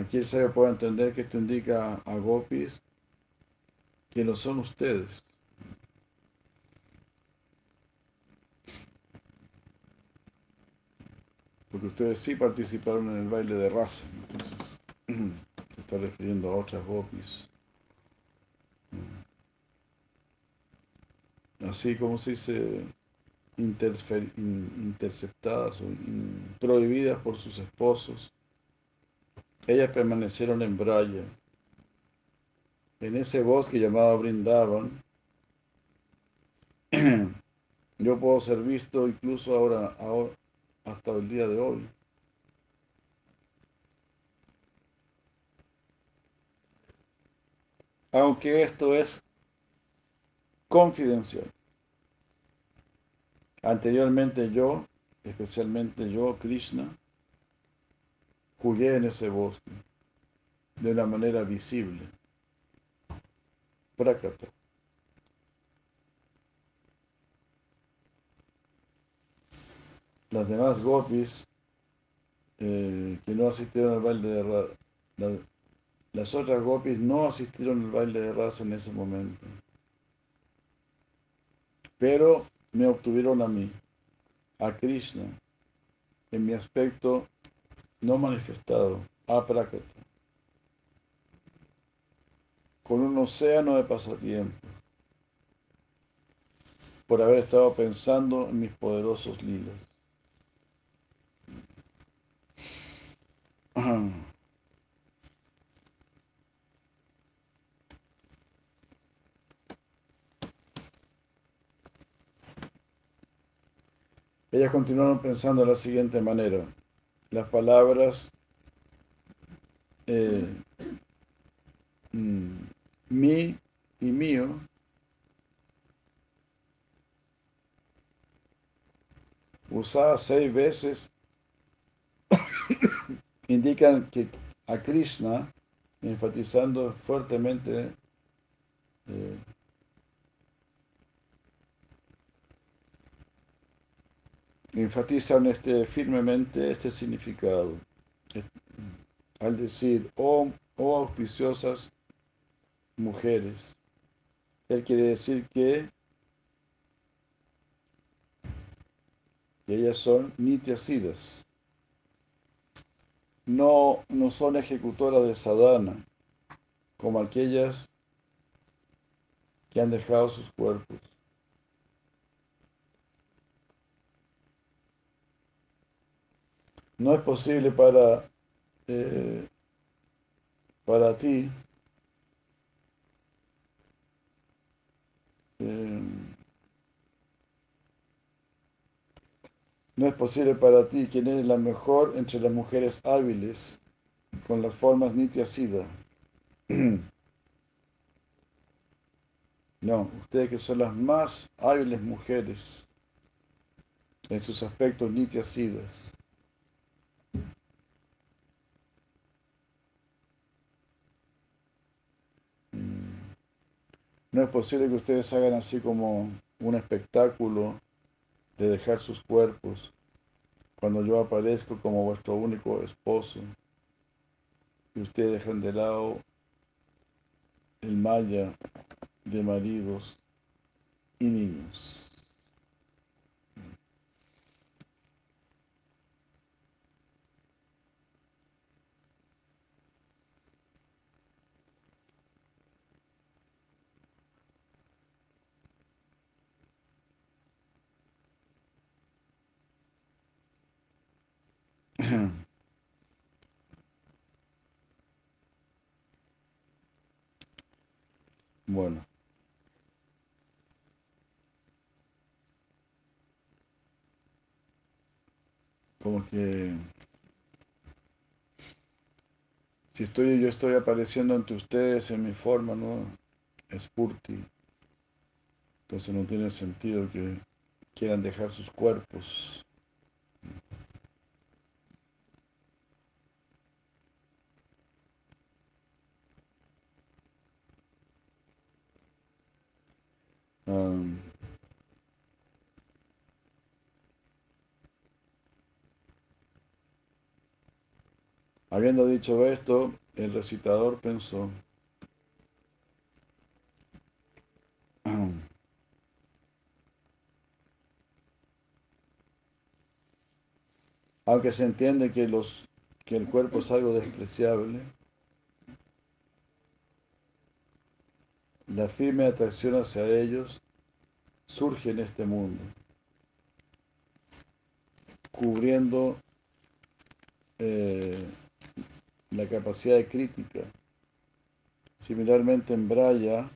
aquí el sabio puede entender que esto indica a gopis que no son ustedes. Porque ustedes sí participaron en el baile de raza. Entonces, se está refiriendo a otras gopis. Así como se dice interceptadas o prohibidas por sus esposos, ellas permanecieron en Braya, en ese bosque llamado Brindavan. Yo puedo ser visto incluso ahora hasta el día de hoy. Aunque esto es confidencial. Anteriormente yo, especialmente yo, Krishna, jugué en ese bosque de una manera visible. Prakata. Las demás gopis eh, que no asistieron al baile de raza, la, las otras gopis no asistieron al baile de raza en ese momento. Pero me obtuvieron a mí, a Krishna, en mi aspecto no manifestado, a Prakata, con un océano de pasatiempos, por haber estado pensando en mis poderosos lilas. Ellas continuaron pensando de la siguiente manera. Las palabras eh, mm, mi y mío usadas seis veces indican que a Krishna, enfatizando fuertemente eh, enfatizan este, firmemente este significado. Al decir, oh, oh auspiciosas mujeres, él quiere decir que, que ellas son nitiasidas, no, no son ejecutoras de sadhana, como aquellas que han dejado sus cuerpos. No es posible para, eh, para ti eh, no es posible para ti quien es la mejor entre las mujeres hábiles con las formas nitya. No, ustedes que son las más hábiles mujeres en sus aspectos nitya sidas. No es posible que ustedes hagan así como un espectáculo de dejar sus cuerpos cuando yo aparezco como vuestro único esposo y ustedes dejan de lado el maya de maridos y niños. Bueno. Como que si estoy yo estoy apareciendo ante ustedes en mi forma, ¿no? Spurti. Entonces no tiene sentido que quieran dejar sus cuerpos. Um, habiendo dicho esto, el recitador pensó, aunque se entiende que, los, que el cuerpo es algo despreciable, la firme atracción hacia ellos surge en este mundo, cubriendo eh, la capacidad de crítica. Similarmente en Braya,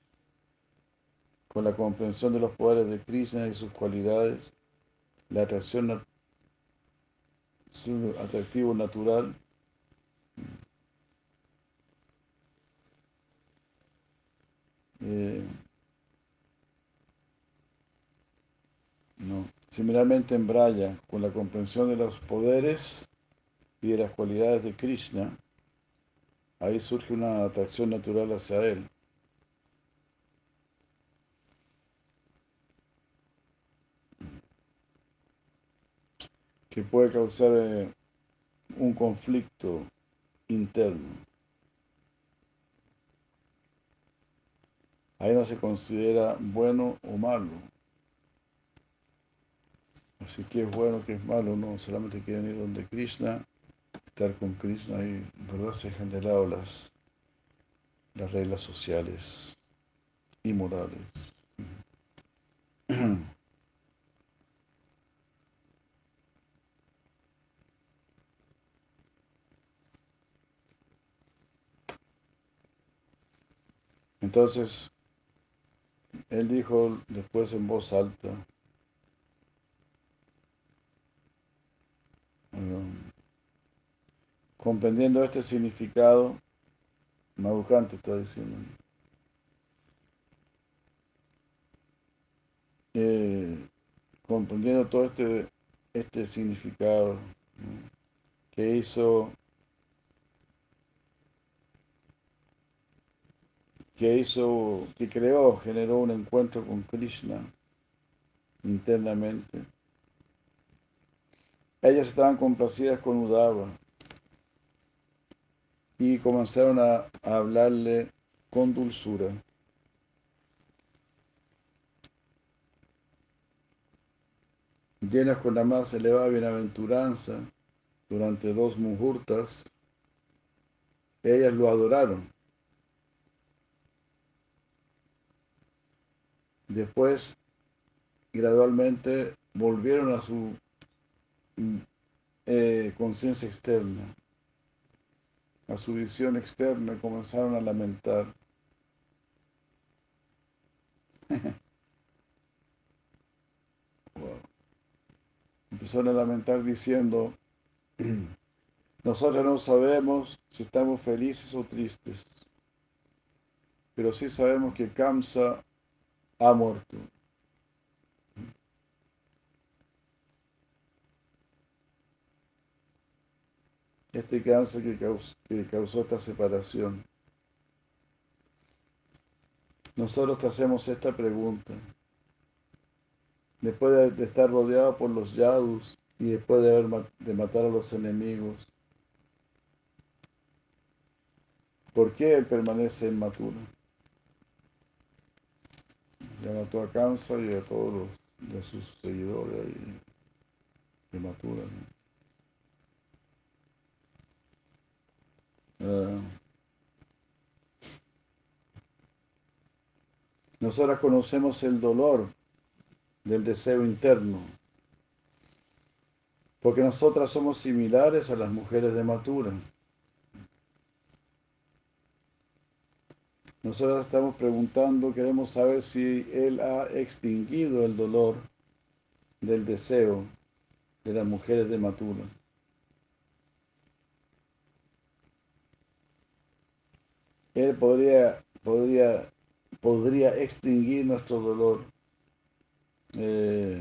con la comprensión de los poderes de Krishna y sus cualidades, la atracción, su atractivo natural, eh. Similarmente en Braya, con la comprensión de los poderes y de las cualidades de Krishna, ahí surge una atracción natural hacia él. que puede causar eh, un conflicto interno. Ahí no se considera bueno o malo. Así que es bueno, que es malo, no solamente quieren ir donde Krishna estar con Krishna y verdad se dejan de lado las, las reglas sociales y morales. Entonces, él dijo después en voz alta, comprendiendo este significado, Madhukanta está diciendo, eh, comprendiendo todo este, este significado que hizo que hizo, que creó, generó un encuentro con Krishna internamente. Ellas estaban complacidas con Udava y comenzaron a, hablarle con dulzura. Llenas con la más elevada bienaventuranza durante dos muhurtas, ellas lo adoraron. Después, gradualmente, volvieron a su eh, conciencia externa, a su visión externa, comenzaron a lamentar. Empezaron a lamentar diciendo, nosotros no sabemos si estamos felices o tristes, pero sí sabemos que Kamsa ha muerto. Este cáncer que causó, causó esta separación. Nosotros te hacemos esta pregunta. Después de estar rodeado por los yadus y después de, haber, de matar a los enemigos, ¿por qué él permanece en? Ya mató a Kamsa y a todos los, de sus seguidores de Matura. Uh, nosotros conocemos el dolor del deseo interno, porque nosotras somos similares a las mujeres de Matura. Nosotros estamos preguntando, queremos saber si Él ha extinguido el dolor del deseo de las mujeres de Matura. Él podría, podría, podría extinguir nuestro dolor. Eh,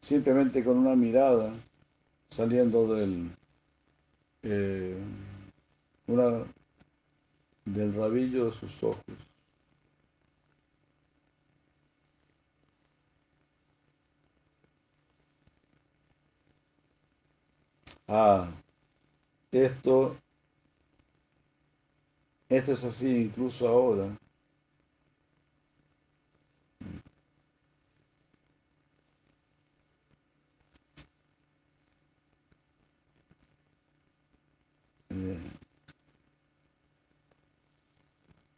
simplemente con una mirada saliendo del eh, una, del rabillo de sus ojos. Ah, esto, esto es así incluso ahora. Eh,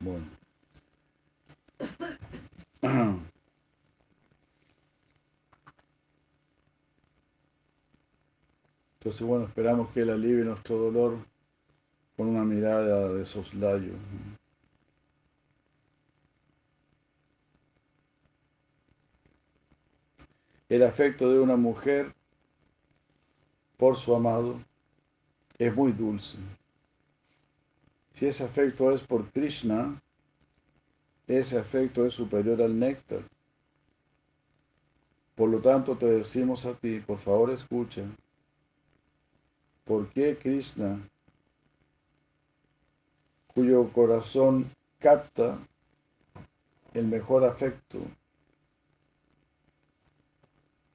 Bueno. Entonces, bueno, esperamos que Él alivie nuestro dolor con una mirada de soslayo. El afecto de una mujer por su amado es muy dulce. Si ese afecto es por Krishna, ese afecto es superior al néctar. Por lo tanto, te decimos a ti, por favor escucha, ¿por qué Krishna, cuyo corazón capta el mejor afecto,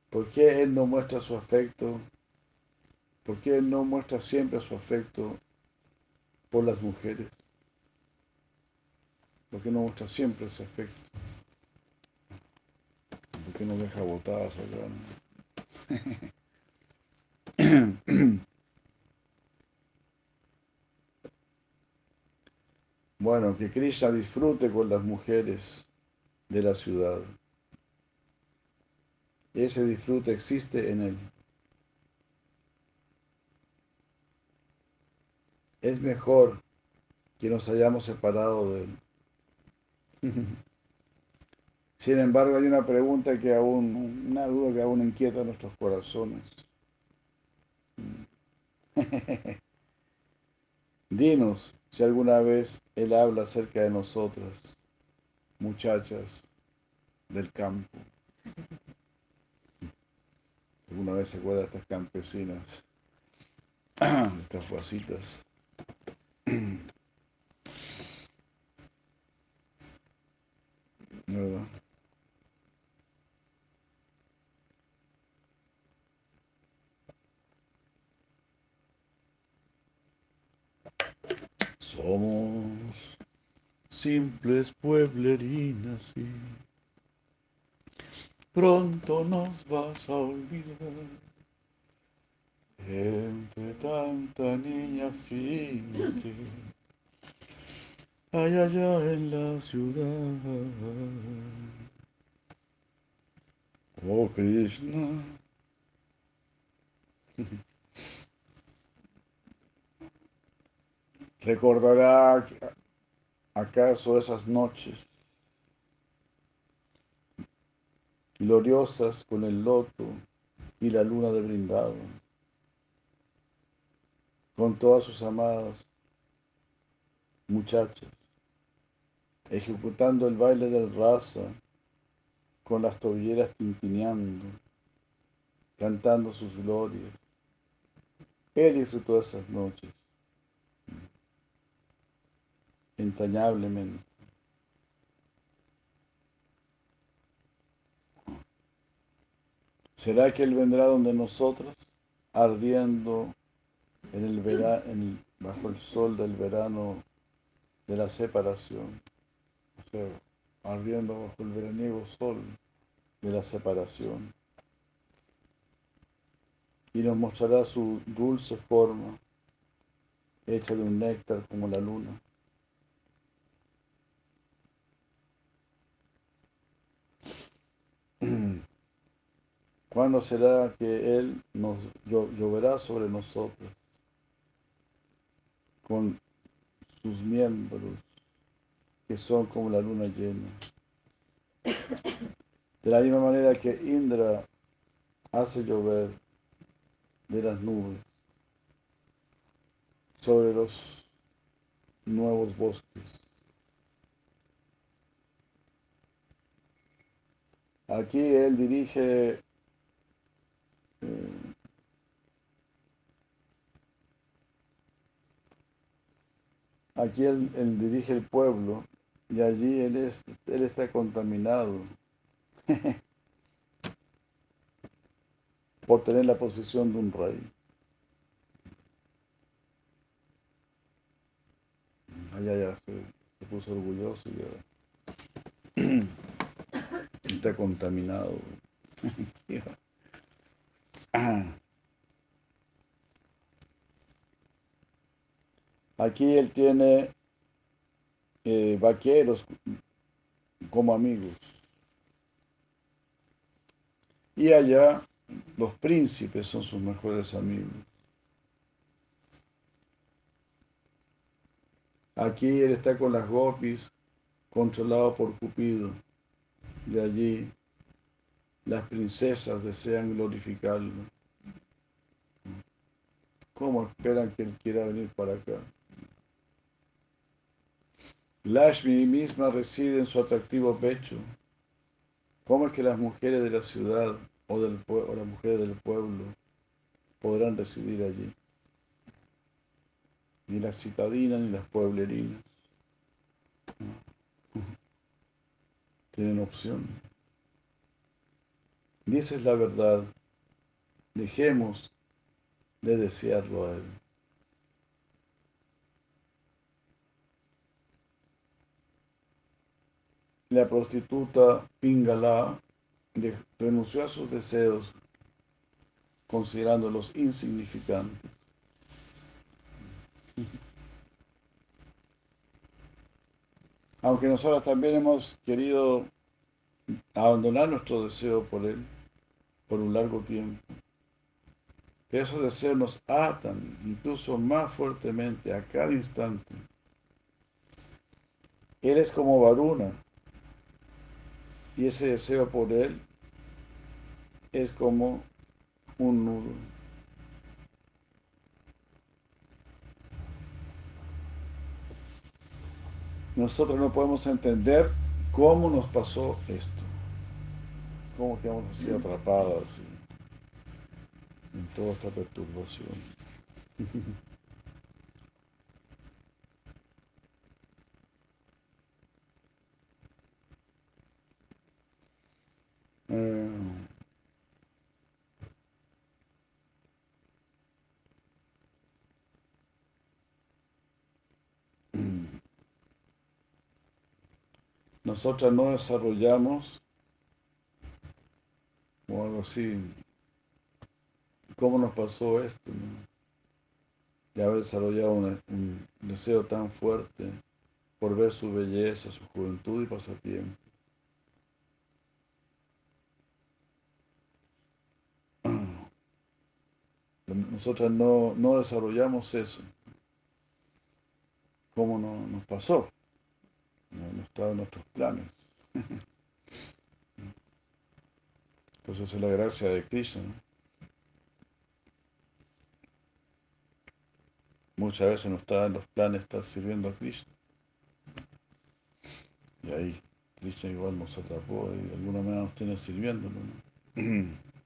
por qué Él no muestra su afecto, por qué no muestra siempre su afecto por las mujeres? ¿Por qué no muestra siempre ese afecto? ¿Por qué no deja botadas acá? Bueno, que Krishna disfrute con las mujeres de la ciudad. Ese disfrute existe en él. Es mejor que nos hayamos separado de él. Sin embargo, hay una pregunta que aún, una duda que aún inquieta nuestros corazones. Dinos si alguna vez Él habla acerca de nosotras, muchachas del campo. ¿Alguna vez se acuerda de estas campesinas, estas fuacitas? Somos simples pueblerinas y pronto nos vas a olvidar. Entre tanta niña fina que hay allá en la ciudad. Oh Krishna. ¿Recordará acaso esas noches gloriosas con el loto y la luna de Brindavan, con todas sus amadas muchachas, ejecutando el baile del raza, con las tobilleras tintineando, cantando sus glorias. Él disfrutó esas noches entrañablemente. ¿Será que Él vendrá donde nosotros, ardiendo en el verano, bajo el sol del verano de la separación? O sea, ardiendo bajo el veraniego sol de la separación. Y nos mostrará su dulce forma, hecha de un néctar como la luna. ¿Cuándo será que Él nos lloverá sobre nosotros con sus miembros que son como la luna llena? De la misma manera que Indra hace llover de las nubes sobre los nuevos bosques. Aquí él dirige eh, aquí él, dirige el pueblo y allí él, es, él está contaminado por tener la posición de un rey. Allá ya se, se puso orgulloso y ya está contaminado. Aquí él tiene eh, vaqueros como amigos. Y allá los príncipes son sus mejores amigos. Aquí él está con las gopis, controlado por Cupido. De allí las princesas desean glorificarlo. ¿Cómo esperan que él quiera venir para acá? Lashmi misma reside en su atractivo pecho. ¿Cómo es que las mujeres de la ciudad o, del, o las mujeres del pueblo podrán residir allí? Ni las citadinas ni las pueblerinas. Tienen opción. Y esa es la verdad. Dejemos de desearlo a Él. La prostituta Pingala renunció a sus deseos considerándolos insignificantes. Aunque nosotros también hemos querido abandonar nuestro deseo por Él, por un largo tiempo. Esos deseos nos atan incluso más fuertemente a cada instante. Él es como Varuna y ese deseo por Él es como un nudo. Nosotros no podemos entender cómo nos pasó esto cómo quedamos así atrapados en toda esta perturbación. Eh, nosotras no desarrollamos o algo así, ¿Cómo nos pasó esto? De haber desarrollado una- un deseo tan fuerte por ver su belleza, su juventud y pasatiempo. Nosotros no, no desarrollamos eso. ¿Cómo no, nos pasó? No, no estaba en nuestros planes. Entonces es la gracia de Krishna. ¿no? Muchas veces no estaba en los planes estar sirviendo a Krishna. Y ahí Krishna igual nos atrapó y de alguna manera nos tiene sirviéndolo. ¿no?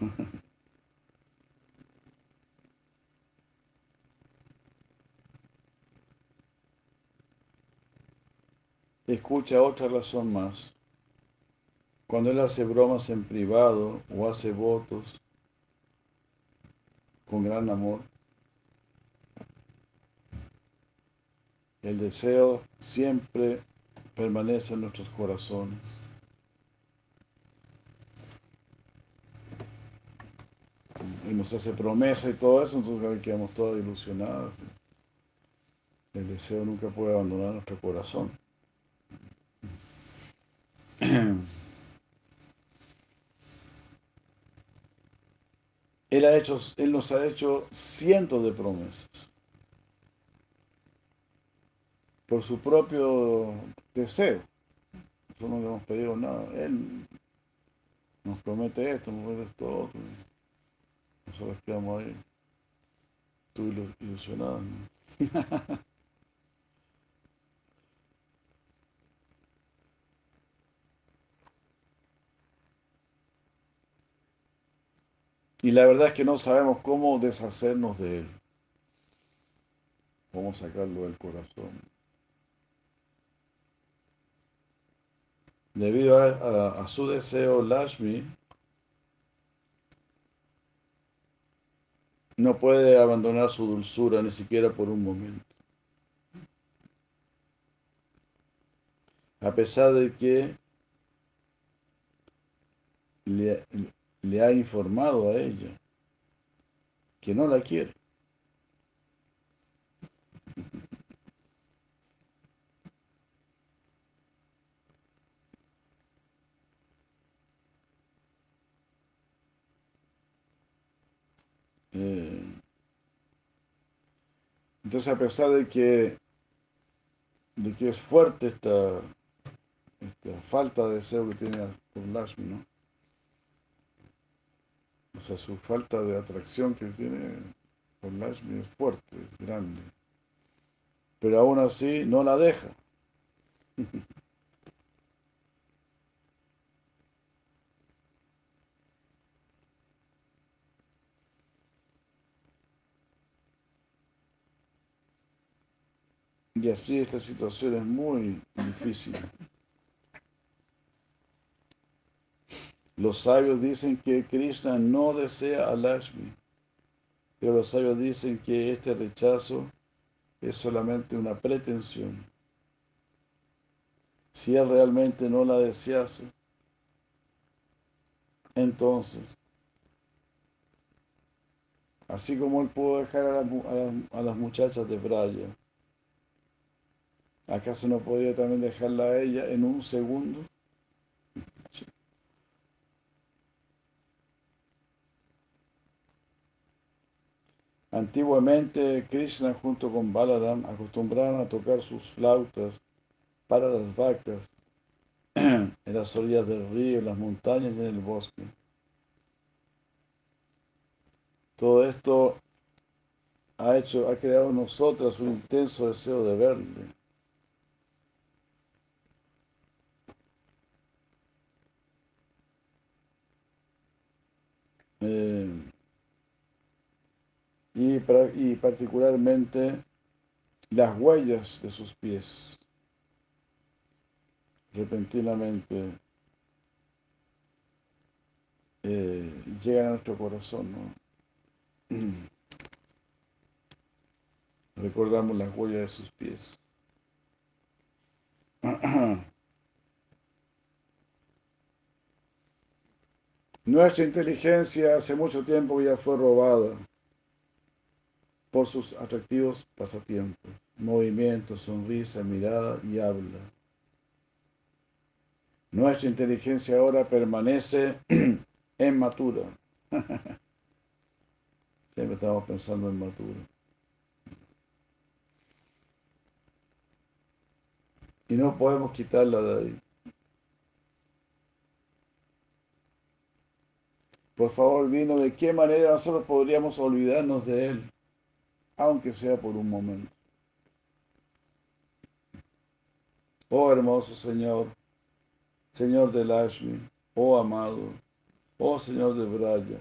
Escucha otra razón más. Cuando él hace bromas en privado o hace votos con gran amor, el deseo siempre permanece en nuestros corazones. Y nos hace promesa y todo eso, entonces quedamos todos ilusionados. El deseo nunca puede abandonar nuestro corazón. Él, ha hecho, él nos ha hecho cientos de promesas. Por su propio deseo. Nosotros no le hemos pedido nada. Él nos promete esto, nos promete esto. Nosotros quedamos ahí. Tú ilu- ilusionado. ¿no? Y la verdad es que no sabemos cómo deshacernos de él. Cómo sacarlo del corazón. Debido a, a- a su deseo, Lashmi no puede abandonar su dulzura ni siquiera por un momento. A pesar de que le, ha informado a ella que no la quiere. Eh, entonces, a pesar de que, de que es fuerte esta, esta falta de deseo que tiene por Lashmi, ¿no? O sea, su falta de atracción que tiene por Lashmi es fuerte, es grande. Pero aún así no la deja. Y así esta situación es muy difícil. Los sabios dicen que Krishna no desea a Lakshmi, pero los sabios dicen que este rechazo es solamente una pretensión. Si él realmente no la desease, entonces, así como él pudo dejar a, a las muchachas de Braya, ¿acaso no podría también dejarla a ella en un segundo? Antiguamente, Krishna junto con Balaram acostumbraban a tocar sus flautas para las vacas en las orillas del río, en las montañas y en el bosque. Todo esto ha hecho, ha creado en nosotras un intenso deseo de verle. Eh, y, y particularmente las huellas de sus pies. Repentinamente eh, llegan a nuestro corazón. Recordamos las huellas de sus pies. Nuestra inteligencia hace mucho tiempo ya fue robada por sus atractivos pasatiempos, movimiento, sonrisa, mirada y habla. Nuestra inteligencia ahora permanece en matura. Siempre estamos pensando en matura. Y no podemos quitarla de ahí. Por favor, vino, ¿de qué manera nosotros podríamos olvidarnos de Él? Aunque sea por un momento. Oh hermoso Señor, Señor de Lashmi, oh amado, oh Señor de Braya,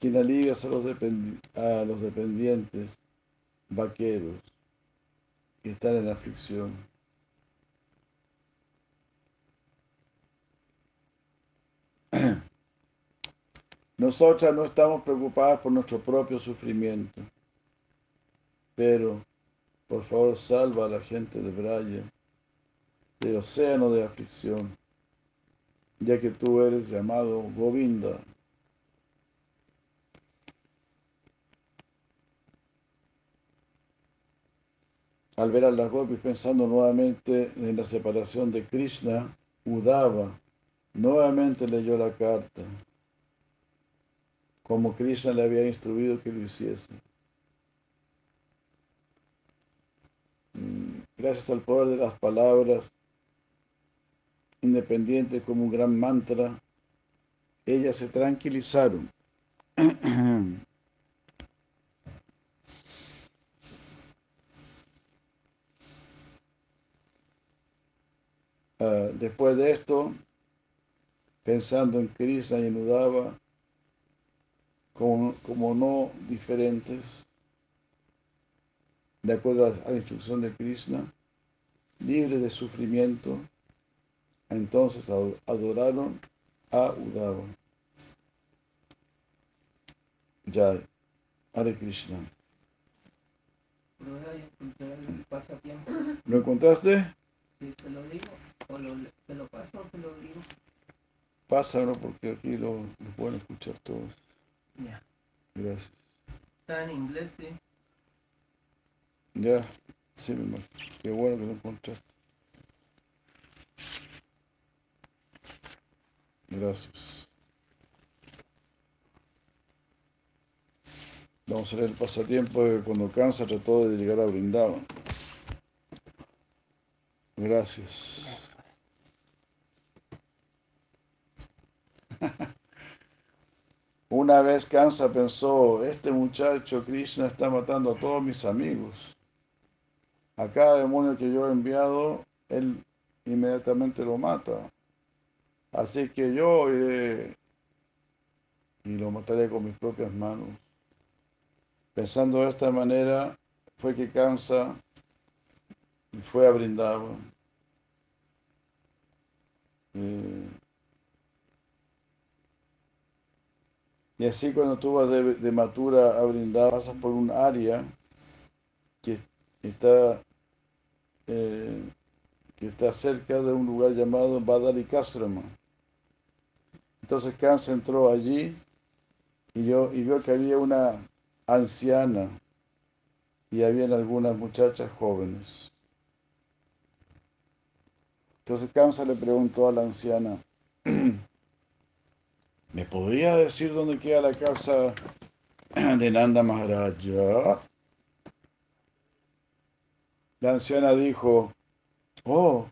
quien aligas a a los dependientes, vaqueros, que están en aflicción. Nosotras no estamos preocupadas por nuestro propio sufrimiento, pero por favor salva a la gente de Braya del océano de aflicción, ya que tú eres llamado Govinda. Al ver a las gopis pensando nuevamente en la separación de Krishna, Udava nuevamente leyó la carta, como Krishna le había instruido que lo hiciese. Mm, gracias al poder de las palabras, independientes como un gran mantra, ellas se tranquilizaron. Uh, después de esto, pensando en Krishna y en Udava como, como no diferentes, de acuerdo a la instrucción de Krishna, libres de sufrimiento, entonces adoraron a Udava. Ya, Hare Krishna. ¿Lo encontraste? Sí, se lo digo, o lo, se lo paso o se lo digo. Pásalo porque aquí lo, lo pueden escuchar todos. Ya. Gracias. Está en inglés, sí. Ya, sí, mi hermano. Qué bueno que lo encontraste. Gracias. Vamos a ver el pasatiempo de cuando Kansa trató de llegar a Brindavan. Gracias. Una vez Kansa pensó, este muchacho Krishna está matando a todos mis amigos. A cada demonio que yo he enviado, él inmediatamente lo mata. Así que yo iré y lo mataré con mis propias manos. Pensando de esta manera, fue que Kansa fue a brindar. Eh, y así cuando tú vas de, Matura a brindar, pasas por un área que está, eh, que está cerca de un lugar llamado Badalikastrama. Entonces Kansa entró allí y, yo, y vio que había una anciana y habían algunas muchachas jóvenes. Entonces Kamsa le preguntó a la anciana, ¿me podría decir dónde queda la casa de Nanda Maharaja? La anciana dijo, oh,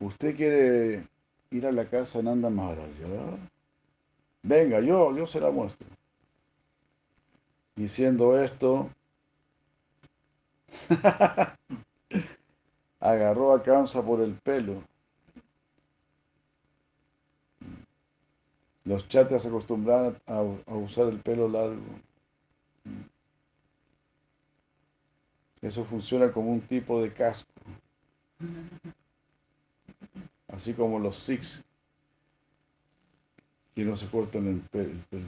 ¿usted quiere ir a la casa de Nanda Maharaja? Venga, yo, yo se la muestro. Diciendo esto, agarró a Kansa por el pelo. Los chatas se acostumbraban a, usar el pelo largo. Eso funciona como un tipo de casco. Así como los Sikhs, que no se cortan el pelo. El pelo.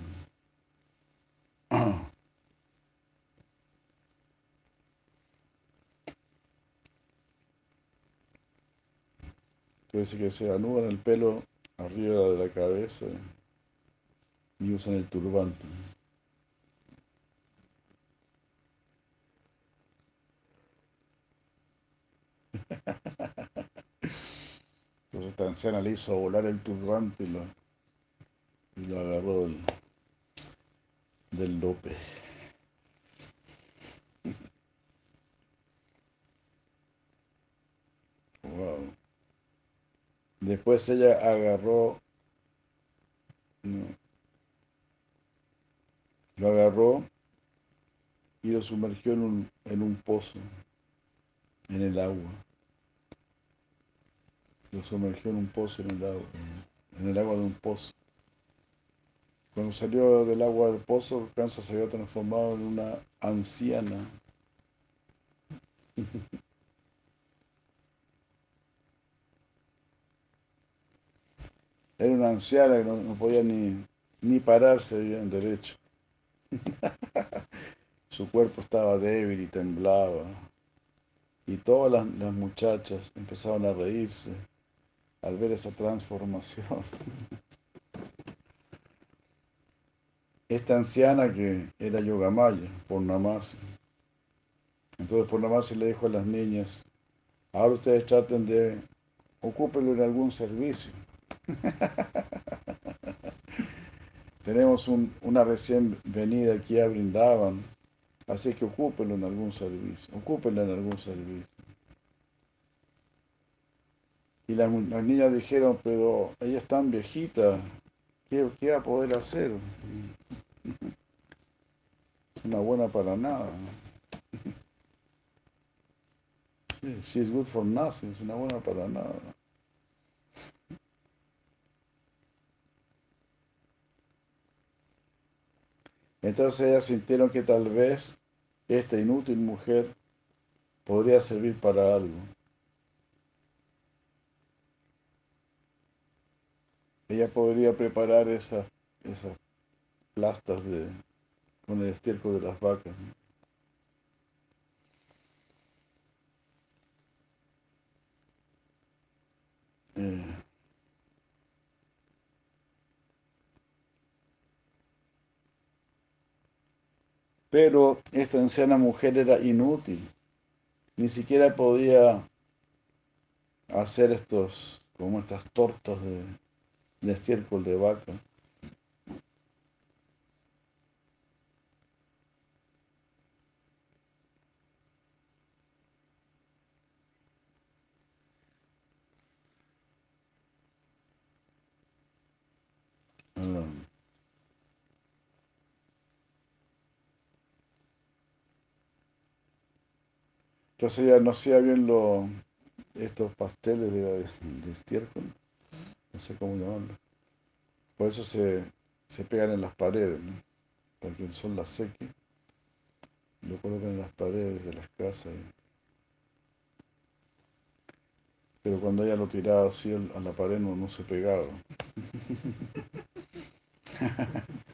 Que se anudan el pelo arriba de la cabeza y usan el turbante. Entonces esta anciana le hizo volar el turbante y lo, y lo agarró del, del. Wow. Después ella agarró, no, lo agarró y lo sumergió en un, en un pozo, en el agua. Lo sumergió en un pozo, en el agua, en el agua de un pozo. Cuando salió del agua del pozo, Kansa se había transformado en una anciana. Era una anciana que no, podía ni, ni pararse bien derecho. Su cuerpo estaba débil y temblaba. Y todas las, muchachas empezaron a reírse al ver esa transformación. Esta anciana que era Yogamaya, Purnamasi. Entonces Purnamasi le dijo a las niñas, ahora ustedes traten de, ocúpenlo en algún servicio. Tenemos un- una recién venida aquí a Brindavan, así que ocúpenlo en algún servicio, ocúpenlo en algún servicio. Y las, las niñas dijeron, pero ella es tan viejita, ¿qué, qué va a poder hacer? Es una buena para nada. Sí, she's good for nothing, es una buena para nada. Entonces ellas sintieron que tal vez esta inútil mujer podría servir para algo. Ella podría preparar esas, esas plastas de, con el estiércol de las vacas. Eh, pero esta anciana mujer era inútil, ni siquiera podía hacer estos, como estas tortas de, de estiércol de vaca. Ah, Entonces ella no hacía bien lo, estos pasteles de, de estiércol, no sé cómo llamarlo. Por eso se, se pegan en las paredes, ¿no? Para que el sol las seque. Lo colocan en las paredes de las casas. y- Pero cuando ella lo tiraba así a la pared no, no se pegaba.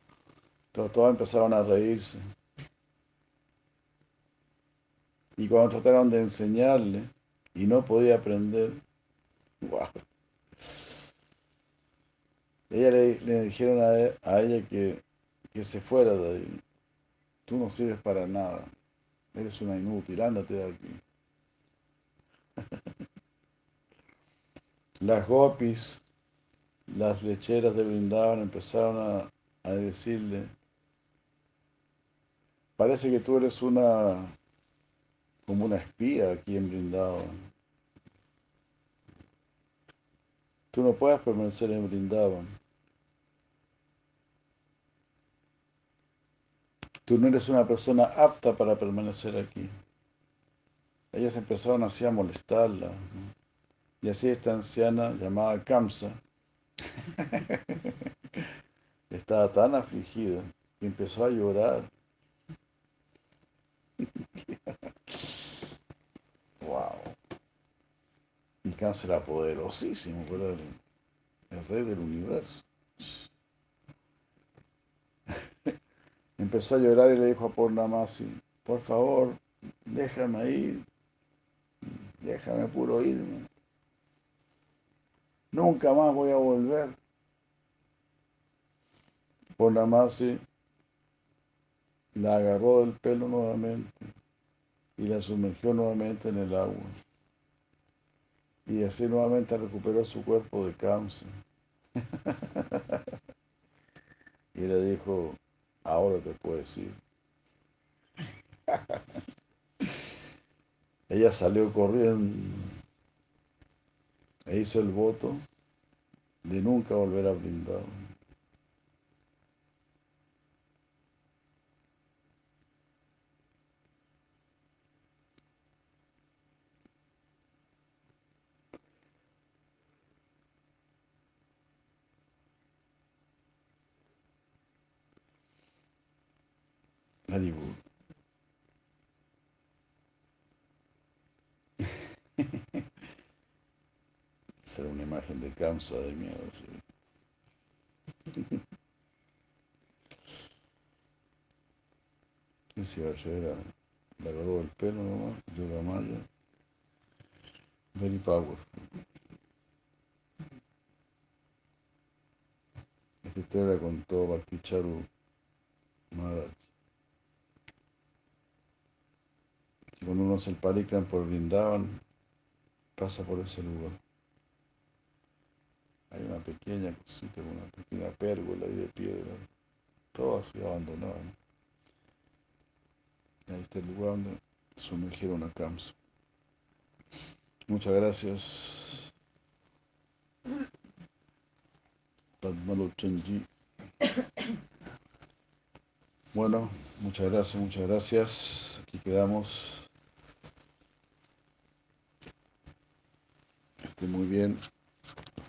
Todos, todos empezaron a reírse. Y cuando trataron de enseñarle y no podía aprender, ¡guau! Ella le, dijeron a, e- a ella que, que se fuera de ahí. Tú no sirves para nada. Eres una inútil, ándate de aquí. Las gopis, las lecheras de Brindavan empezaron a, a decirle, parece que tú eres una, como una espía aquí en Brindavan. Tú no puedes permanecer en Brindavan. Tú no eres una persona apta para permanecer aquí. Ellas empezaron así a molestarla. Y así esta anciana llamada Kamsa estaba tan afligida que empezó a llorar. ¡Wow! Kamsa era poderosísimo, era el, el rey del universo. Empezó a llorar y le dijo a Purnamasi, por favor, déjame ir, déjame puro irme. nunca más voy a volver. Purnamasi la agarró del pelo nuevamente y la sumergió nuevamente en el agua. Y así nuevamente recuperó su cuerpo de cáncer. y le dijo, ahora te puedes ir. Ella salió corriendo e hizo el voto de nunca volver a brindar. Haribol. Será una imagen de Kamsa de miedo. ¿sí? ¿Quién se iba a traer a- Le agarró el pelo nomás, Yoga Maya. Very power. Esta historia la contó Bhakti Charu Maharaj. Si cuando uno hace el parikram por Brindavan, pasa por ese lugar. Hay una pequeña cosita, una pequeña pérgola ahí de piedra, todo así abandonado. ¿no? Ahí está el lugar donde sumergieron a Kamsa. Muchas gracias. Padmalochanji. Bueno, muchas gracias, muchas gracias. Aquí quedamos. Esté muy bien.